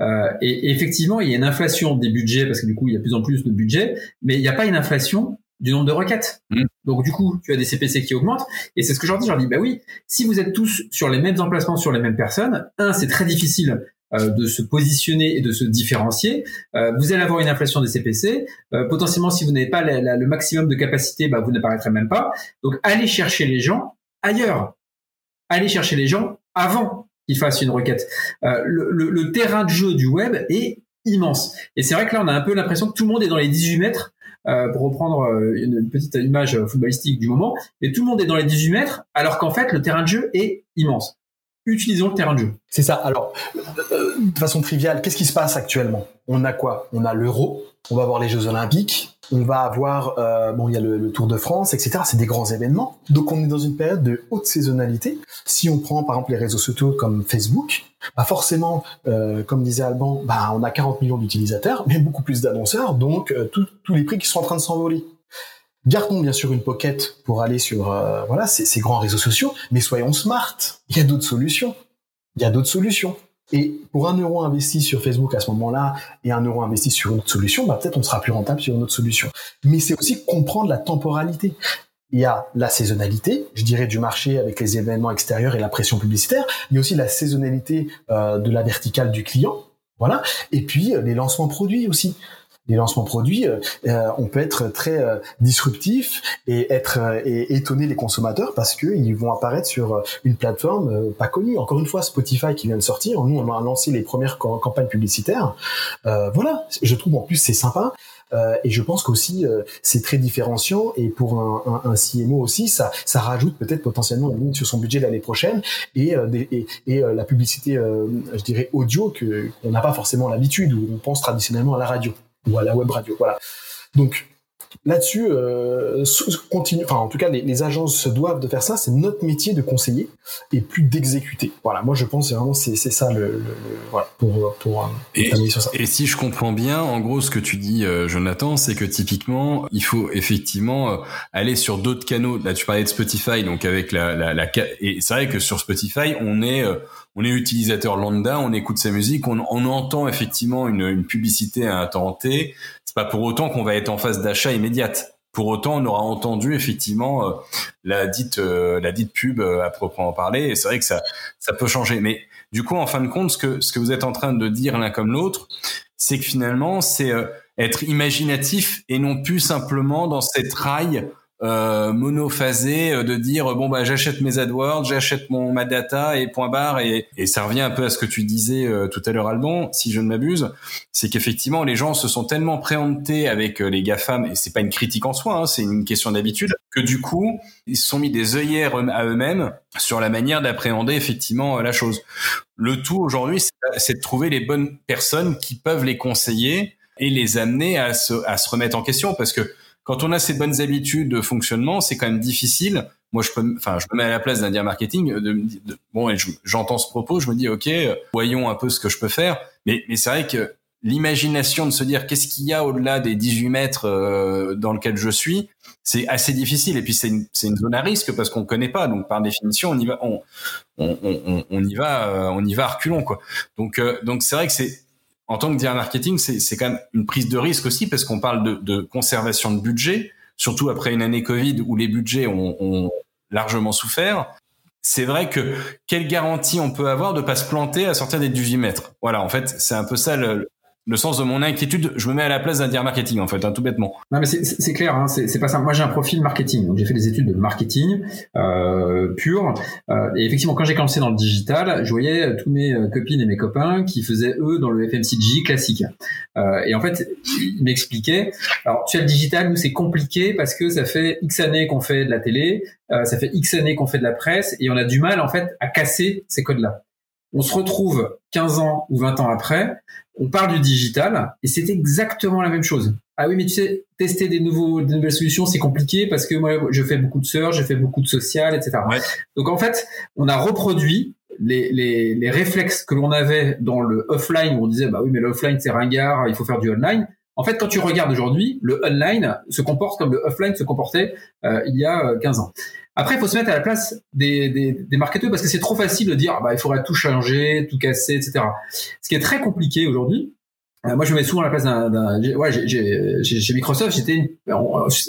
Euh, et, effectivement, il y a une inflation des budgets, parce que du coup, il y a de plus en plus de budgets, mais il n'y a pas une inflation du nombre de requêtes. Mm. Donc du coup, tu as des CPC qui augmentent, et c'est ce que je leur dis, je leur dis, bah oui, si vous êtes tous sur les mêmes emplacements, sur les mêmes personnes, un, c'est très difficile euh, de se positionner et de se différencier. Euh, vous allez avoir une inflation des CPC. Euh, potentiellement, si vous n'avez pas le maximum de capacité, bah, vous n'apparaîtrez même pas. Donc, allez chercher les gens ailleurs aller chercher les gens avant qu'ils fassent une requête. Euh, le, terrain de jeu du web est immense. Et c'est vrai que là, on a un peu l'impression que tout le monde est dans les 18 mètres, euh, pour reprendre euh, une, petite image footballistique du moment, mais tout le monde est dans les 18 mètres, alors qu'en fait, le terrain de jeu est immense. Utilisons le terrain de jeu. C'est ça. Alors, de façon triviale, qu'est-ce qui se passe actuellement? On a quoi? On a l'euro, on va avoir les Jeux Olympiques, on va avoir, euh, bon, il y a le, Tour de France, etc. C'est des grands événements. Donc, on est dans une période de haute saisonnalité. Si on prend, par exemple, les réseaux sociaux comme Facebook, bah forcément, euh, comme disait Alban, bah, on a 40 millions d'utilisateurs, mais beaucoup plus d'annonceurs, donc euh, tous les prix qui sont en train de s'envoler. Gardons bien sûr une pocket pour aller sur voilà ces grands réseaux sociaux, mais soyons smart. Il y a d'autres solutions. Il y a d'autres solutions. Et pour un euro investi sur Facebook à ce moment-là et un euro investi sur une autre solution, bah peut-être on sera plus rentable sur une autre solution. Mais c'est aussi comprendre la temporalité. Il y a la saisonnalité, je dirais, du marché avec les événements extérieurs et la pression publicitaire. Il y a aussi la saisonnalité euh, de la verticale du client. Voilà. Et puis euh, les lancements produits aussi les lancements produits, euh, euh, on peut être très euh, disruptif et être et étonner les consommateurs parce qu'ils vont apparaître sur une plateforme pas connue. Encore une fois, Spotify qui vient de sortir, nous on a lancé les premières campagnes publicitaires. voilà, je trouve en plus c'est sympa. et je pense qu'aussi c'est très différenciant et pour un, un, CMO aussi ça ça rajoute peut-être potentiellement une ligne sur son budget l'année prochaine et, et, la publicité je dirais audio que qu'on n'a pas forcément l'habitude où on pense traditionnellement à la radio ou à la web radio. Voilà. Donc là-dessus, euh, continue. Enfin, en tout cas, les, les, agences se doivent de faire ça. C'est notre métier de conseiller et plus d'exécuter. Voilà. Moi, je pense vraiment c'est c'est ça le, le, voilà pour pour euh, et, sur ça. Et si je comprends bien, en gros, ce que tu dis, euh, Jonathan, c'est que typiquement, il faut effectivement euh, aller sur d'autres canaux. Là, tu parlais de Spotify, donc avec la la, la et c'est vrai que sur Spotify, on est on est utilisateur lambda, on écoute sa musique, on, on entend effectivement une, une, publicité à un temps T. C'est pas pour autant qu'on va être en phase d'achat immédiate. Pour autant, on aura entendu effectivement euh, la dite euh, la dite pub euh, à proprement parler. Et c'est vrai que ça ça peut changer. Mais du coup, en fin de compte, ce que ce que vous êtes en train de dire l'un comme l'autre, c'est que finalement, c'est être imaginatif et non plus simplement dans cette raille euh, monophasé euh, de dire bon bah j'achète mes AdWords, j'achète mon ma data et point barre et, et ça revient un peu à ce que tu disais euh, tout à l'heure Albon, si je ne m'abuse, c'est qu'effectivement les gens se sont tellement préemptés avec euh, les GAFAM et c'est pas une critique en soi, hein, c'est une question d'habitude que du coup ils se sont mis des œillères à eux-mêmes sur la manière d'appréhender effectivement la chose. Le tout aujourd'hui c'est de trouver les bonnes personnes qui peuvent les conseiller et les amener à se, à se remettre en question parce que quand on a ces bonnes habitudes de fonctionnement, c'est quand même difficile. Moi, je peux, enfin, je me mets à la place d'un dire marketing. De, bon, j'entends ce propos, je me dis, ok, voyons un peu ce que je peux faire. Mais, mais c'est vrai que l'imagination de se dire qu'est-ce qu'il y a au-delà des 18 mètres euh, dans lequel je suis, c'est assez difficile. Et puis c'est une, une, zone à risque parce qu'on connaît pas. Donc par définition, on y va, on, on, on, on y va, euh, on y va à reculons quoi. Donc euh, donc c'est vrai que c'est en tant que dire marketing, c'est quand même une prise de risque aussi parce qu'on parle de, de, conservation de budget, surtout après une année Covid où les budgets ont, ont largement souffert. C'est vrai que quelle garantie on peut avoir de pas se planter à sortir des 18 mètres Voilà, en fait, c'est un peu ça le, le sens de mon inquiétude, je me mets à la place d'un dire marketing en fait, hein, tout bêtement. Non mais c'est clair, hein, c'est pas ça. Moi j'ai un profil marketing, donc j'ai fait des études de marketing euh, pur. Euh, et effectivement, quand j'ai commencé dans le digital, je voyais tous mes euh, copines et mes copains qui faisaient eux dans le FMCG classique. Euh, et en fait, ils m'expliquaient. Alors tu as le digital, nous c'est compliqué parce que ça fait X années qu'on fait de la télé, euh, ça fait X années qu'on fait de la presse, et on a du mal en fait à casser ces codes-là. On se retrouve 15 ans ou 20 ans après, on parle du digital et c'est exactement la même chose. Ah oui, mais tu sais, tester des, nouveaux, des nouvelles solutions, c'est compliqué parce que moi, je fais beaucoup de search, je fais beaucoup de social, etc. Donc en fait, on a reproduit les, les, les réflexes que l'on avait dans le offline où on disait, bah oui, mais l'offline c'est ringard, il faut faire du online. En fait, quand tu regardes aujourd'hui, le online se comporte comme le offline se comportait euh, il y a 15 euh, ans. Après, il faut se mettre à la place des, des, marketeurs parce que c'est trop facile de dire bah, il faudrait tout changer, tout casser, etc. Ce qui est très compliqué aujourd'hui. Euh, moi, je me mets souvent à la place d'un. Ouais, j'ai, chez Microsoft, j'étais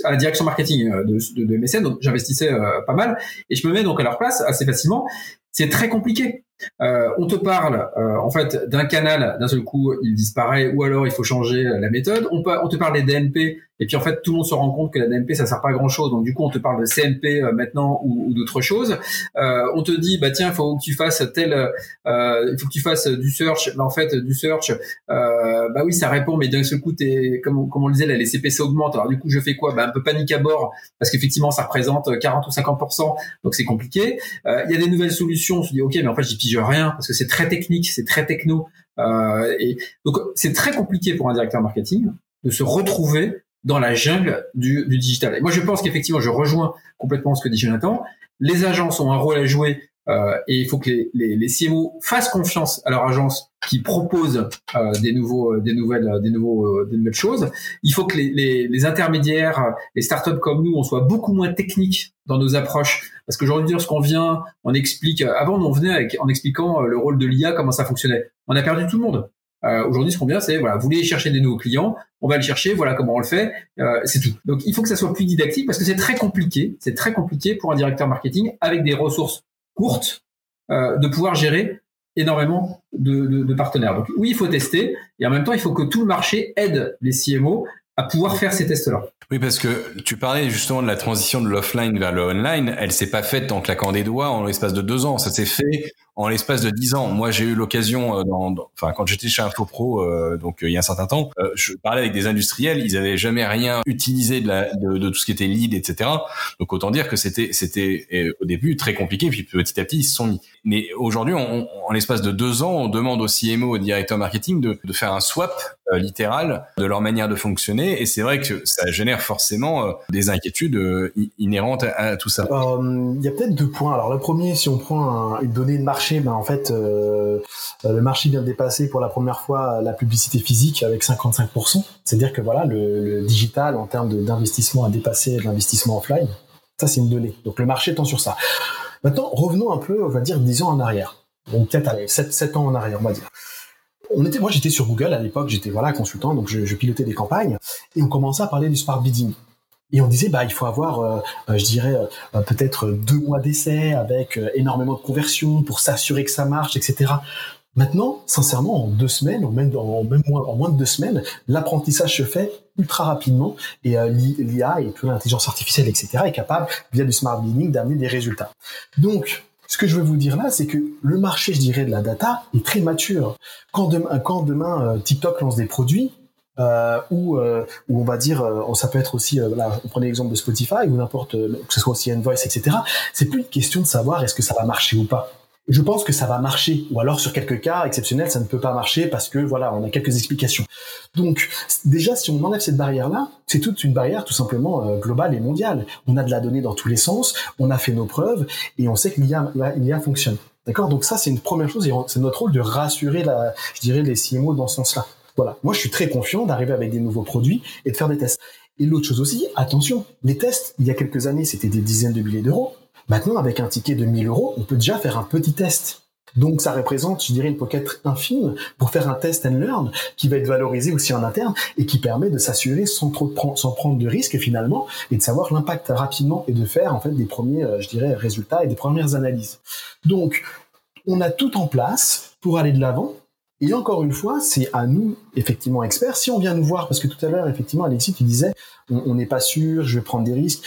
à la direction marketing de, de, MSN, donc j'investissais pas mal, et je me mets donc à leur place assez facilement. C'est très compliqué. Euh, on te parle en fait d'un canal, d'un seul coup il disparaît, ou alors il faut changer la méthode. On, on te parle des DNP, Et puis en fait, tout le monde se rend compte que la DMP ça sert pas à grand chose. Donc du coup, on te parle de CMP euh, maintenant ou, ou d'autres choses. Euh, on te dit bah tiens, il faut que tu fasses tel, euh, il faut que tu fasses du search. Bah, en fait, du search, euh, bah oui, ça répond, mais d'un seul coup, t'es comme, comme on le disait, là, les CPC augmentent. Alors du coup, je fais quoi? Bah un peu panique à bord parce qu'effectivement, ça représente 40 ou 50% donc c'est compliqué. Euh, il y a des nouvelles solutions. Je dis ok, mais en fait, j'y pige rien parce que c'est très technique, c'est très techno. Euh, et donc c'est très compliqué pour un directeur marketing de se retrouver dans la jungle du, du digital. Et moi, je pense qu'effectivement, je rejoins complètement ce que dit Jonathan. Les agences ont un rôle à jouer euh, et il faut que les, les, les, CMO fassent confiance à leur agence qui propose euh, des nouveaux, des nouvelles, des nouveaux, des nouvelles choses. Il faut que les, les, les, intermédiaires, les startups comme nous, on soit beaucoup moins techniques dans nos approches. Parce qu'aujourd'hui, lorsqu'on vient, on explique. Avant, on venait avec, en expliquant le rôle de l'IA, comment ça fonctionnait. On a perdu tout le monde. Euh, Aujourd'hui, ce qu'on vient, c'est voilà, vous voulez chercher des nouveaux clients, on va le chercher, voilà comment on le fait, euh, c'est tout. Donc, il faut que ça soit plus didactique parce que c'est très compliqué, c'est très compliqué pour un directeur marketing avec des ressources courtes euh, de pouvoir gérer énormément de, de, de, partenaires. Donc, oui, il faut tester et en même temps, il faut que tout le marché aide les CMO à pouvoir faire ces tests-là. Oui, parce que tu parlais justement de la transition de l'offline vers le online. Elle s'est pas faite en claquant des doigts en l'espace de deux ans. Ça s'est fait en l'espace de dix ans. Moi, j'ai eu l'occasion, euh, enfin, quand j'étais chez InfoPro, euh, donc euh, il y a un certain temps, je parlais avec des industriels. Ils avaient jamais rien utilisé de, tout ce qui était lead, etc. Donc autant dire que c'était, c'était au début très compliqué. Puis petit à petit, ils se sont mis. Mais aujourd'hui, en l'espace de deux ans, on demande au CMO, au directeur marketing, de faire un swap littéral de leur manière de fonctionner. Et c'est vrai que ça génère forcément des inquiétudes inhérentes à, tout ça. Il y a peut-être deux points. Alors le premier, si on prend un, une donnée de marché ben, en fait, euh, le marché vient de dépasser pour la première fois la publicité physique avec 55%. C'est-à-dire que voilà, le, digital en termes d'investissement a dépassé l'investissement offline. Ça, c'est une donnée. Donc le marché tend sur ça. Maintenant, revenons un peu, on va dire, 10 ans en arrière. Donc peut-être 7, 7 ans en arrière, on va dire. On était, moi, j'étais sur Google à l'époque, j'étais voilà consultant, donc je, je, pilotais des campagnes, et on commençait à parler du smart bidding. Et on disait, bah, il faut avoir, euh, euh, je dirais, euh, peut-être deux mois d'essai avec énormément de conversions pour s'assurer que ça marche, etc. Maintenant, sincèrement, en deux semaines, ou même en, même moins, en moins de deux semaines, l'apprentissage se fait ultra rapidement et l'IA et toute l'intelligence artificielle, etc., est capable, via du smart bidding, d'amener des résultats. Donc, ce que je veux vous dire là, c'est que le marché, je dirais, de la data est très mature. Quand demain, demain TikTok lance des produits, euh, ou euh, on va dire, euh, ça peut être aussi, euh, là, on prenait l'exemple de Spotify ou n'importe, que ce soit aussi Envoice, etc. C'est plus une question de savoir est-ce que ça va marcher ou pas. Je pense que ça va marcher, ou alors sur quelques cas exceptionnels, ça ne peut pas marcher parce que voilà, on a quelques explications. Donc déjà, si on enlève cette barrière-là, c'est toute une barrière tout simplement euh, globale et mondiale. On a de la donnée dans tous les sens, on a fait nos preuves et on sait que l'IA, fonctionne. D'accord? Donc ça, c'est une première chose et c'est notre rôle de rassurer, je dirais, les CMO dans ce sens-là. Voilà. Moi, je suis très confiant d'arriver avec des nouveaux produits et de faire des tests. Et l'autre chose aussi, attention, les tests, il y a quelques années, c'était des dizaines de milliers d'euros. Maintenant, avec un ticket de 1000 euros, on peut déjà faire un petit test. Donc, ça représente, je dirais, une pocket infime pour faire un test and learn qui va être valorisé aussi en interne et qui permet de s'assurer sans prendre de risques finalement et de savoir l'impact rapidement et de faire en fait des premiers, euh, je dirais, résultats et des premières analyses. Donc, on a tout en place pour aller de l'avant et encore une fois, c'est à nous, effectivement, experts, si on vient nous voir, parce que tout à l'heure, effectivement, Alexis, tu disais, on n'est pas sûr, je vais prendre des risques.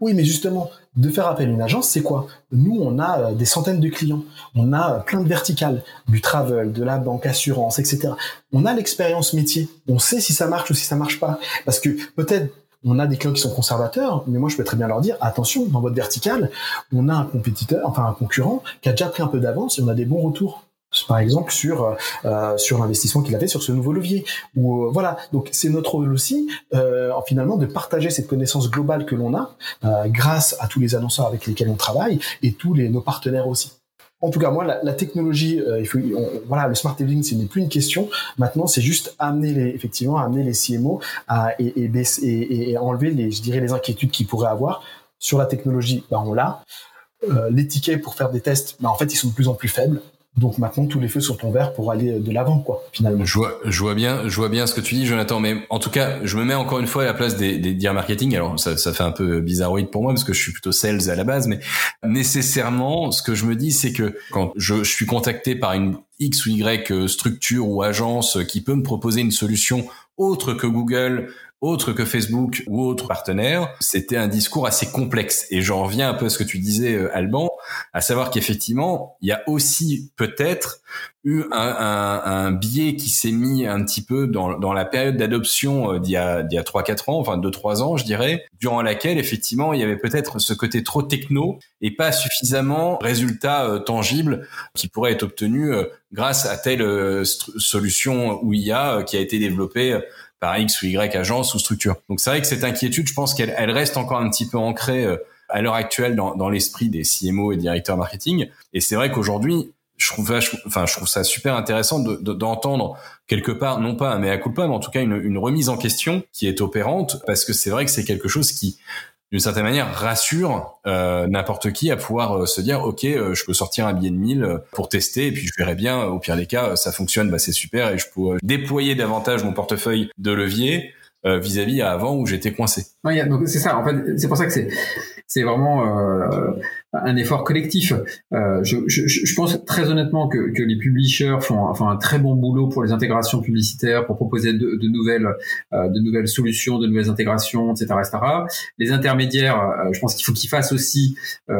Oui, mais justement, de faire appel à une agence, c'est quoi? Nous, on a euh, des centaines de clients, on a euh, plein de verticales, du travel, de la banque, assurance, etc. On a l'expérience métier, on sait si ça marche ou si ça marche pas. Parce que peut-être on a des clients qui sont conservateurs, mais moi je peux très bien leur dire attention, dans votre verticale, on a un compétiteur, enfin un concurrent qui a déjà pris un peu d'avance et on a des bons retours par exemple sur euh, sur l'investissement qu'il a fait sur ce nouveau levier. Ou euh, voilà. Donc c'est notre rôle aussi euh, finalement de partager cette connaissance globale que l'on a euh, grâce à tous les annonceurs avec lesquels on travaille et tous nos partenaires aussi. En tout cas moi la, technologie euh, il faut voilà le smart living ce n'est plus une question. Maintenant c'est juste amener les effectivement amener les CMO à et enlever les je dirais les inquiétudes qu'ils pourraient avoir. Sur la technologie ben on l'a. Les tickets pour faire des tests, ben en fait, ils sont de plus en plus faibles. Donc maintenant, tous les feux sont ouverts pour aller de l'avant, quoi, finalement. Je vois, je vois bien, je vois bien ce que tu dis, Jonathan. Mais en tout cas, je me mets encore une fois à la place des, des dire marketing. Alors, ça, ça fait un peu bizarroïde pour moi parce que je suis plutôt sales à la base, mais nécessairement, ce que je me dis, c'est que quand je, je suis contacté par une X ou Y structure ou agence qui peut me proposer une solution autre que Google autre que Facebook ou autre partenaire, c'était un discours assez complexe. Et j'en reviens un peu à ce que tu disais, euh, Alban, à savoir qu'effectivement, il y a aussi peut-être eu un, biais qui s'est mis un petit peu dans, la période d'adoption euh, d'il y a, d'il y a 3-4 ans, enfin 2-3 ans, je dirais, durant laquelle, effectivement, il y avait peut-être ce côté trop techno et pas suffisamment résultat euh, tangible qui pourrait être obtenu grâce à telle solution ou IA qui a été développée par X ou Y agence ou structure. Donc c'est vrai que cette inquiétude, je pense qu'elle elle reste encore un petit peu ancrée euh, à l'heure actuelle dans, dans l'esprit des CMO et directeurs marketing. Et c'est vrai qu'aujourd'hui, je trouve, enfin, je trouve ça super intéressant d'entendre de, quelque part, non pas un mea culpa, mais en tout cas une, une remise en question qui est opérante, parce que c'est vrai que c'est quelque chose qui d'une certaine manière rassure euh, n'importe qui à pouvoir euh, se dire ok euh, je peux sortir un billet de 1000 pour tester et puis je verrai bien au pire des cas ça fonctionne bah c'est super et je peux déployer davantage mon portefeuille de levier vis-à-vis -à, avant où j'étais coincé. Ouais, donc c'est ça en fait c'est pour ça que c'est c'est vraiment un effort collectif. Euh, je, je, je, pense très honnêtement que, que les publishers font, enfin, un très bon boulot pour les intégrations publicitaires, pour proposer de, de nouvelles, euh, de nouvelles solutions, de nouvelles intégrations, etc., etc. Les intermédiaires, euh, je pense qu'il faut qu'ils fassent aussi, euh,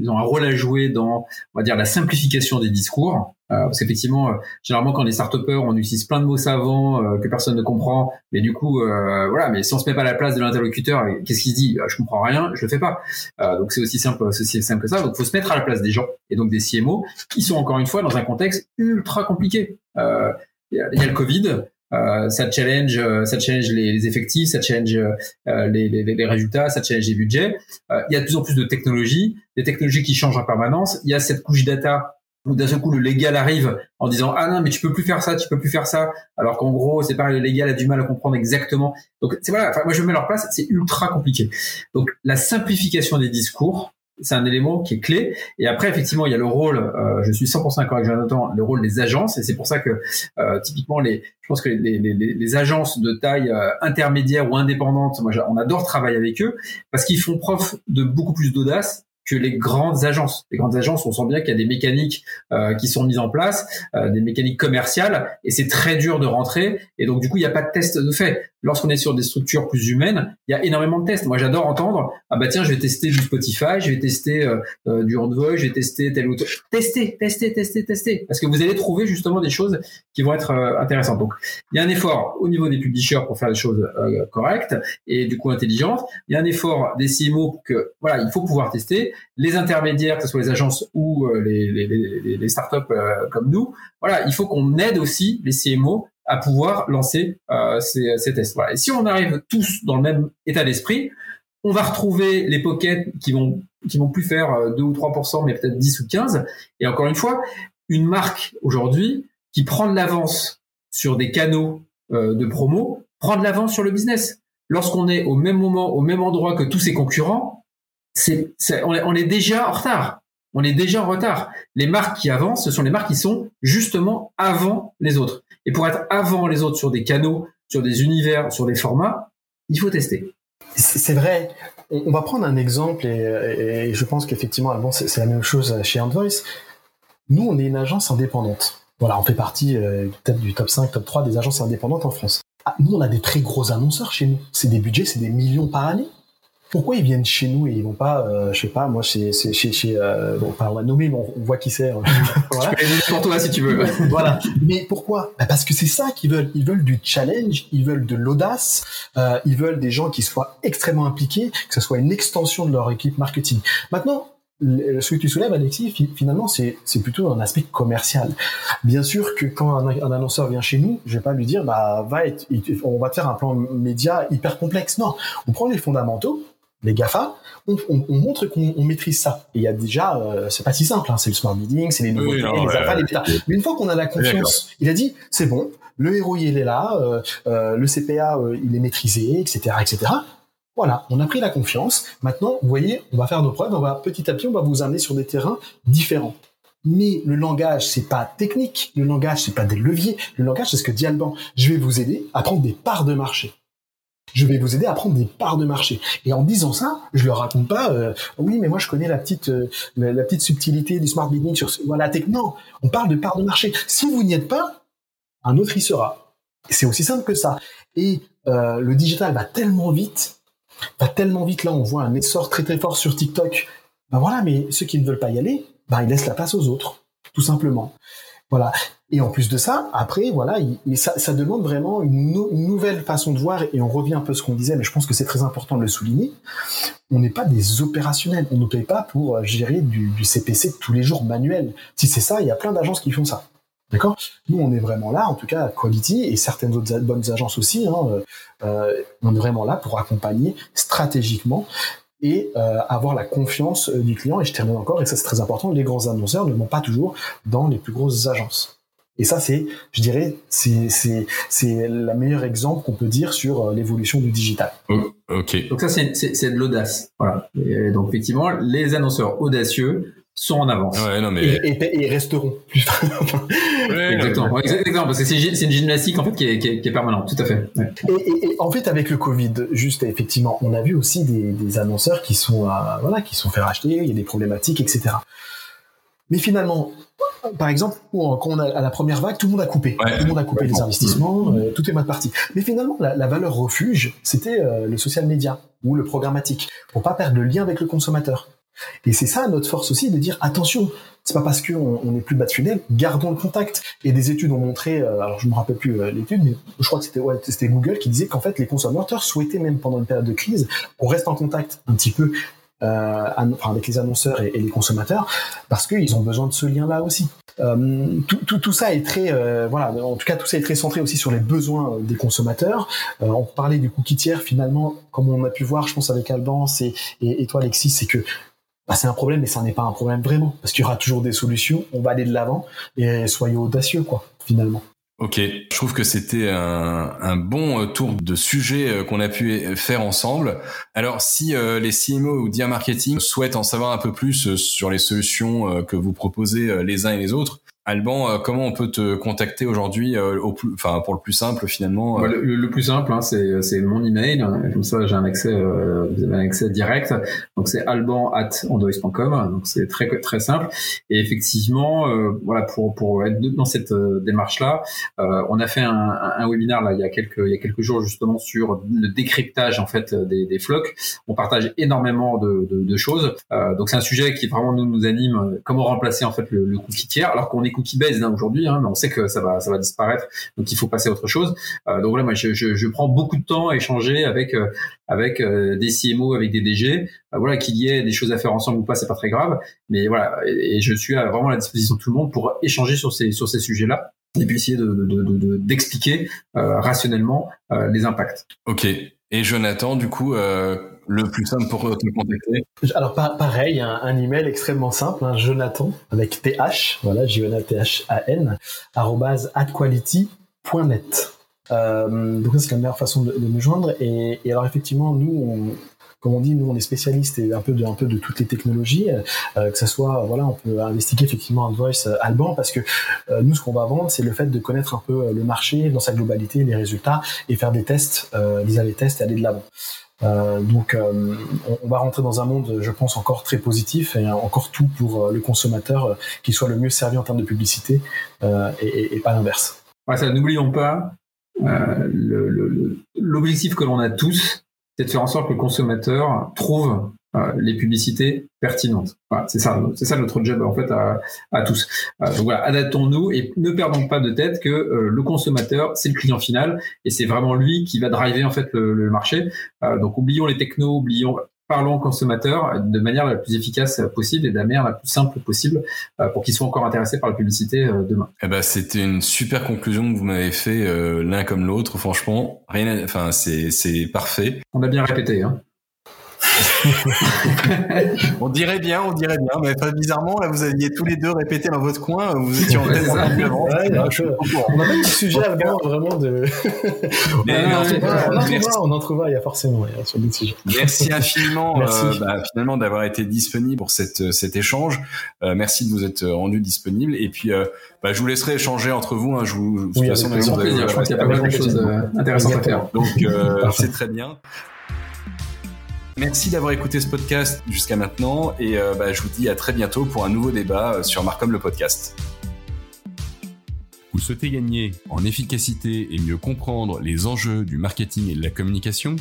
ils ont un rôle à jouer dans, on va dire, la simplification des discours. Euh, parce qu'effectivement, euh, généralement, quand on est start on utilise plein de mots savants euh, que personne ne comprend. Mais du coup, voilà. Mais si on se met pas à la place de l'interlocuteur, qu'est-ce qu'il dit Je comprends rien, je le fais pas. donc c'est aussi simple, que ça. Donc faut se mettre à la place des gens et donc des CMO qui sont encore une fois dans un contexte ultra compliqué. Il y, a, le Covid. ça challenge, ça challenge les, effectifs, ça challenge les, résultats, ça challenge les budgets. il y a de plus en plus de technologies, des technologies qui changent en permanence. Il y a cette couche data où d'un seul coup le légal arrive en disant ah non mais tu peux plus faire ça, tu peux plus faire ça, alors qu'en gros c'est pareil le légal a du mal à comprendre exactement. Donc c'est voilà, enfin, moi je me mets leur place, c'est ultra compliqué. Donc la simplification des discours, c'est un élément qui est clé. Et après, effectivement, il y a le rôle, euh, je suis 100% d'accord avec Jonathan, le rôle des agences. Et c'est pour ça que, euh, typiquement, les, je pense que les, les, les agences de taille euh, intermédiaire ou indépendante, moi, on adore travailler avec eux parce qu'ils font preuve de beaucoup plus d'audace que les grandes agences. Les grandes agences, on sent bien qu'il y a des mécaniques euh, qui sont mises en place, euh, des mécaniques commerciales, et c'est très dur de rentrer. Et donc du coup, il n'y a pas de test de fait. Lorsqu'on est sur des structures plus humaines, il y a énormément de tests. Moi, j'adore entendre ah bah tiens, je vais tester du Spotify, je vais tester euh, du Envoy, je vais tester tel ou tel. Tester, tester, tester, tester, parce que vous allez trouver justement des choses qui vont être intéressantes. Donc, il y a un effort au niveau des publishers pour faire les choses correctes et du coup intelligentes. Il y a un effort des CMO que voilà, il faut pouvoir tester les intermédiaires, que ce soit les agences ou euh, les, les, les, startups euh, comme nous, voilà, il faut qu'on aide aussi les CMO à pouvoir lancer euh, ces, tests. Et si on arrive tous dans le même état d'esprit, on va retrouver les pockets qui vont qui vont plus faire 2 ou 3%, mais peut-être 10 ou 15. Et encore une fois, une marque aujourd'hui qui prend de l'avance sur des canaux de promo, prend de l'avance sur le business. Lorsqu'on est au même moment, au même endroit que tous ses concurrents, on, est, déjà en retard. On est déjà en retard. Les marques qui avancent, ce sont les marques qui sont justement avant les autres. Et pour être avant les autres sur des canaux, sur des univers, sur des formats, il faut tester. C'est vrai. On va prendre un exemple et, je pense qu'effectivement, c'est la même chose chez Handvoice. Nous, on est une agence indépendante. Voilà, on fait partie euh, peut-être du top 5, top 3 des agences indépendantes en France. Ah, nous, on a des très gros annonceurs chez nous. C'est des budgets, c'est des millions par année pourquoi ils viennent chez nous et ils vont pas, euh, je sais pas, moi c'est chez, chez euh, bon, on va nommer, mais on, voit qui c'est. Hein. (laughs) voilà. pour toi si tu veux. (laughs) voilà. Mais pourquoi? Bah Parce que c'est ça qu'ils veulent. Ils veulent du challenge, ils veulent de l'audace, euh, ils veulent des gens qui soient extrêmement impliqués, que ce soit une extension de leur équipe marketing. Maintenant, ce que tu soulèves, Alexis, finalement, c'est plutôt un aspect commercial. Bien sûr que quand un, un, annonceur vient chez nous, je vais pas lui dire, bah, va être, on va te faire un plan média hyper complexe. Non, on prend les fondamentaux, les GAFA, on, montre qu'on maîtrise ça. Et il y a déjà, euh, c'est pas si simple, hein, c'est le smart bidding, c'est les les bêta. Mais une fois qu'on a la confiance, il a dit, c'est bon, le héros il est là, euh, euh, le CPA il est maîtrisé, etc., etc. Voilà, on a pris la confiance. Maintenant, vous voyez, on va faire nos preuves, on va petit à petit, on va vous amener sur des terrains différents. Mais le langage, c'est pas technique. Le langage, c'est pas des leviers. Le langage, c'est ce que dit Alban. Je vais vous aider à prendre des parts de marché je vais vous aider à prendre des parts de marché. Et en disant ça, je leur raconte pas, euh, oui, mais moi je connais la petite, euh, la, petite subtilité du smart bidding sur ce, voilà, non, on parle de parts de marché. Si vous n'y êtes pas, un autre y sera. C'est aussi simple que ça. Et euh, le digital va tellement vite, va tellement vite. Là, on voit un essor très très fort sur TikTok. Ben voilà, mais ceux qui ne veulent pas y aller, ben ils laissent la place aux autres, tout simplement. Voilà. Et en plus de ça, après, voilà, ça, demande vraiment une, nouvelle façon de voir. Et on revient un peu à ce qu'on disait, mais je pense que c'est très important de le souligner. On n'est pas des opérationnels. On ne paye pas pour euh, gérer du, du CPC tous les jours manuel. Si c'est ça, il y a plein d'agences qui font ça. D'accord? Nous, on est vraiment là, en tout cas, Quality et certaines autres bonnes agences aussi, hein, euh, euh, on est vraiment là pour accompagner stratégiquement et euh, avoir la confiance euh, du client. Et je termine encore, et ça c'est très important, les grands annonceurs ne vont pas toujours dans les plus grosses agences. Et ça, c'est, je dirais, c'est, c'est, c'est le meilleur exemple qu'on peut dire sur euh, l'évolution du digital. Oh, ok. Donc ça, c'est, c'est, c'est de l'audace. Voilà. Et donc effectivement, les annonceurs audacieux sont en avance. Ouais, non, mais... et, et, resteront. (laughs) exactement. exactement. Parce que c'est une gymnastique en fait qui est, qui est, permanente. Tout à fait. Et, en fait, avec le Covid, juste effectivement, on a vu aussi des, des annonceurs qui sont, euh, voilà, qui sont fait racheter. Il y a des problématiques, etc. Mais finalement, par exemple, quand on a à la première vague, tout le monde a coupé. tout le monde a coupé les investissements, euh, tout est mal parti. Mais finalement, la, valeur refuge, c'était euh, le social media ou le programmatique, pour pas perdre le lien avec le consommateur. Et c'est ça notre force aussi de dire attention, c'est pas parce qu'on on est plus bas de funnel, gardons le contact. Et des études ont montré, euh, alors je me rappelle plus euh, l'étude, mais je crois que c'était Google qui disait qu'en fait les consommateurs souhaitaient même pendant une période de crise qu'on reste en contact un petit peu euh, avec les annonceurs et, les consommateurs parce qu'ils ont besoin de ce lien-là aussi. Tout, ça est très, voilà, en tout cas tout ça est très centré aussi sur les besoins des consommateurs. on parlait du cookie tiers finalement, comme on a pu voir, je pense avec Alban et, et toi Alexis, c'est que bah, c'est un problème, mais ça n'est pas un problème vraiment, parce qu'il y aura toujours des solutions. On va aller de l'avant et soyez audacieux, quoi, finalement. Ok, je trouve que c'était un, bon euh, tour de sujet euh, qu'on a pu faire ensemble. Alors, si euh, les CMO ou Dia Marketing souhaitent en savoir un peu plus sur les solutions que vous proposez les uns et les autres, Alban, euh, comment on peut te contacter aujourd'hui euh, au plus, enfin pour le plus simple finalement euh le, plus simple, hein, c'est c'est mon email. Comme ça, j'ai un accès, un accès direct. Donc c'est alban at Donc c'est très très simple. Et effectivement, voilà pour pour être dans cette démarche là, on a fait un, un, webinaire là il y a quelques il y a quelques jours justement sur le décryptage en fait des, des flocs. On partage énormément de, de, de choses. donc c'est un sujet qui vraiment nous nous anime. Comment remplacer en fait le, le cookie tiers alors qu'on est cookie based hein, aujourd'hui, hein, mais on sait que ça va, ça va disparaître, donc il faut passer à autre chose. Euh, donc voilà, moi je, je, prends beaucoup de temps à échanger avec euh, avec euh, des CMO, avec des DG. voilà, qu'il y ait des choses à faire ensemble ou pas, c'est pas très grave, mais voilà, et, je suis vraiment à la disposition de tout le monde pour échanger sur ces sur ces sujets-là et puis essayer de d'expliquer de, rationnellement les impacts. Ok. Et Jonathan, du coup, le plus simple pour te contacter Alors pareil, un, un, email extrêmement simple, hein, Jonathan avec th, voilà, j o n a t h a n adquality.net. Euh, donc ça c'est la meilleure façon de, de me joindre. Et, alors effectivement, nous, comme on dit, nous on est spécialistes et un peu de un peu de toutes les technologies, euh, que ça soit voilà, on peut investiguer effectivement Advoice euh, Alban parce que euh, nous ce qu'on va vendre c'est le fait de connaître un peu le marché dans sa globalité, les résultats et faire des tests, euh, lire les tests et aller de l'avant. Euh, donc, euh, on, va rentrer dans un monde, je pense, encore très positif et encore tout pour le consommateur qui soit le mieux servi en termes de publicité et, et, pas l'inverse. Ouais, ça, n'oublions pas l'objectif que l'on a tous, c'est de faire en sorte que le consommateur trouve euh, les publicités pertinentes. Voilà, c'est ça, c'est ça notre job en fait à, à tous. Euh, donc voilà, adaptons-nous et ne perdons pas de tête que euh, le consommateur c'est le client final et c'est vraiment lui qui va driver en fait le, le marché. donc oublions les technos, oublions parlons aux consommateurs de manière la plus efficace possible et de la manière la plus simple possible pour qu'ils soient encore intéressés par la publicité demain. Eh ben, c'était une super conclusion que vous m'avez fait l'un comme l'autre. Franchement, rien, enfin, c'est, c'est parfait. On a bien répété, hein. (laughs) on dirait bien, on dirait bien, mais pas bizarrement, là, vous aviez tous les deux répété dans votre coin, vous étiez en tête On n'a pas de sujet à vraiment de. (laughs) Mais on, en trouvera, on en trouvera, il y a forcément sur d'autres sujets. Merci infiniment, (laughs) merci. Euh, bah, finalement, d'avoir été disponible pour cette, cet échange. Euh, merci de vous être rendu disponible. Et puis, euh, bah, je vous laisserai échanger entre vous. Hein, je vous, de toute façon, plaisir. Je crois qu'il y a pas mal de choses intéressantes à faire. Donc, c'est très bien. Merci d'avoir écouté ce podcast jusqu'à maintenant et euh, bah, je vous dis à très bientôt pour un nouveau débat euh, sur Marcom le podcast. Vous souhaitez gagner en efficacité et mieux comprendre les enjeux du marketing et de la communication?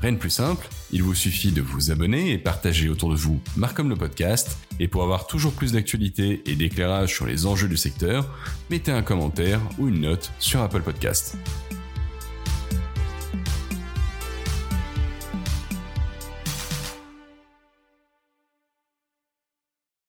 Rien de plus simple, il vous suffit de vous abonner et partager autour de vous Marcom le podcast. Et pour avoir toujours plus d'actualités et d'éclairage sur les enjeux du secteur, mettez un commentaire ou une note sur Apple Podcast.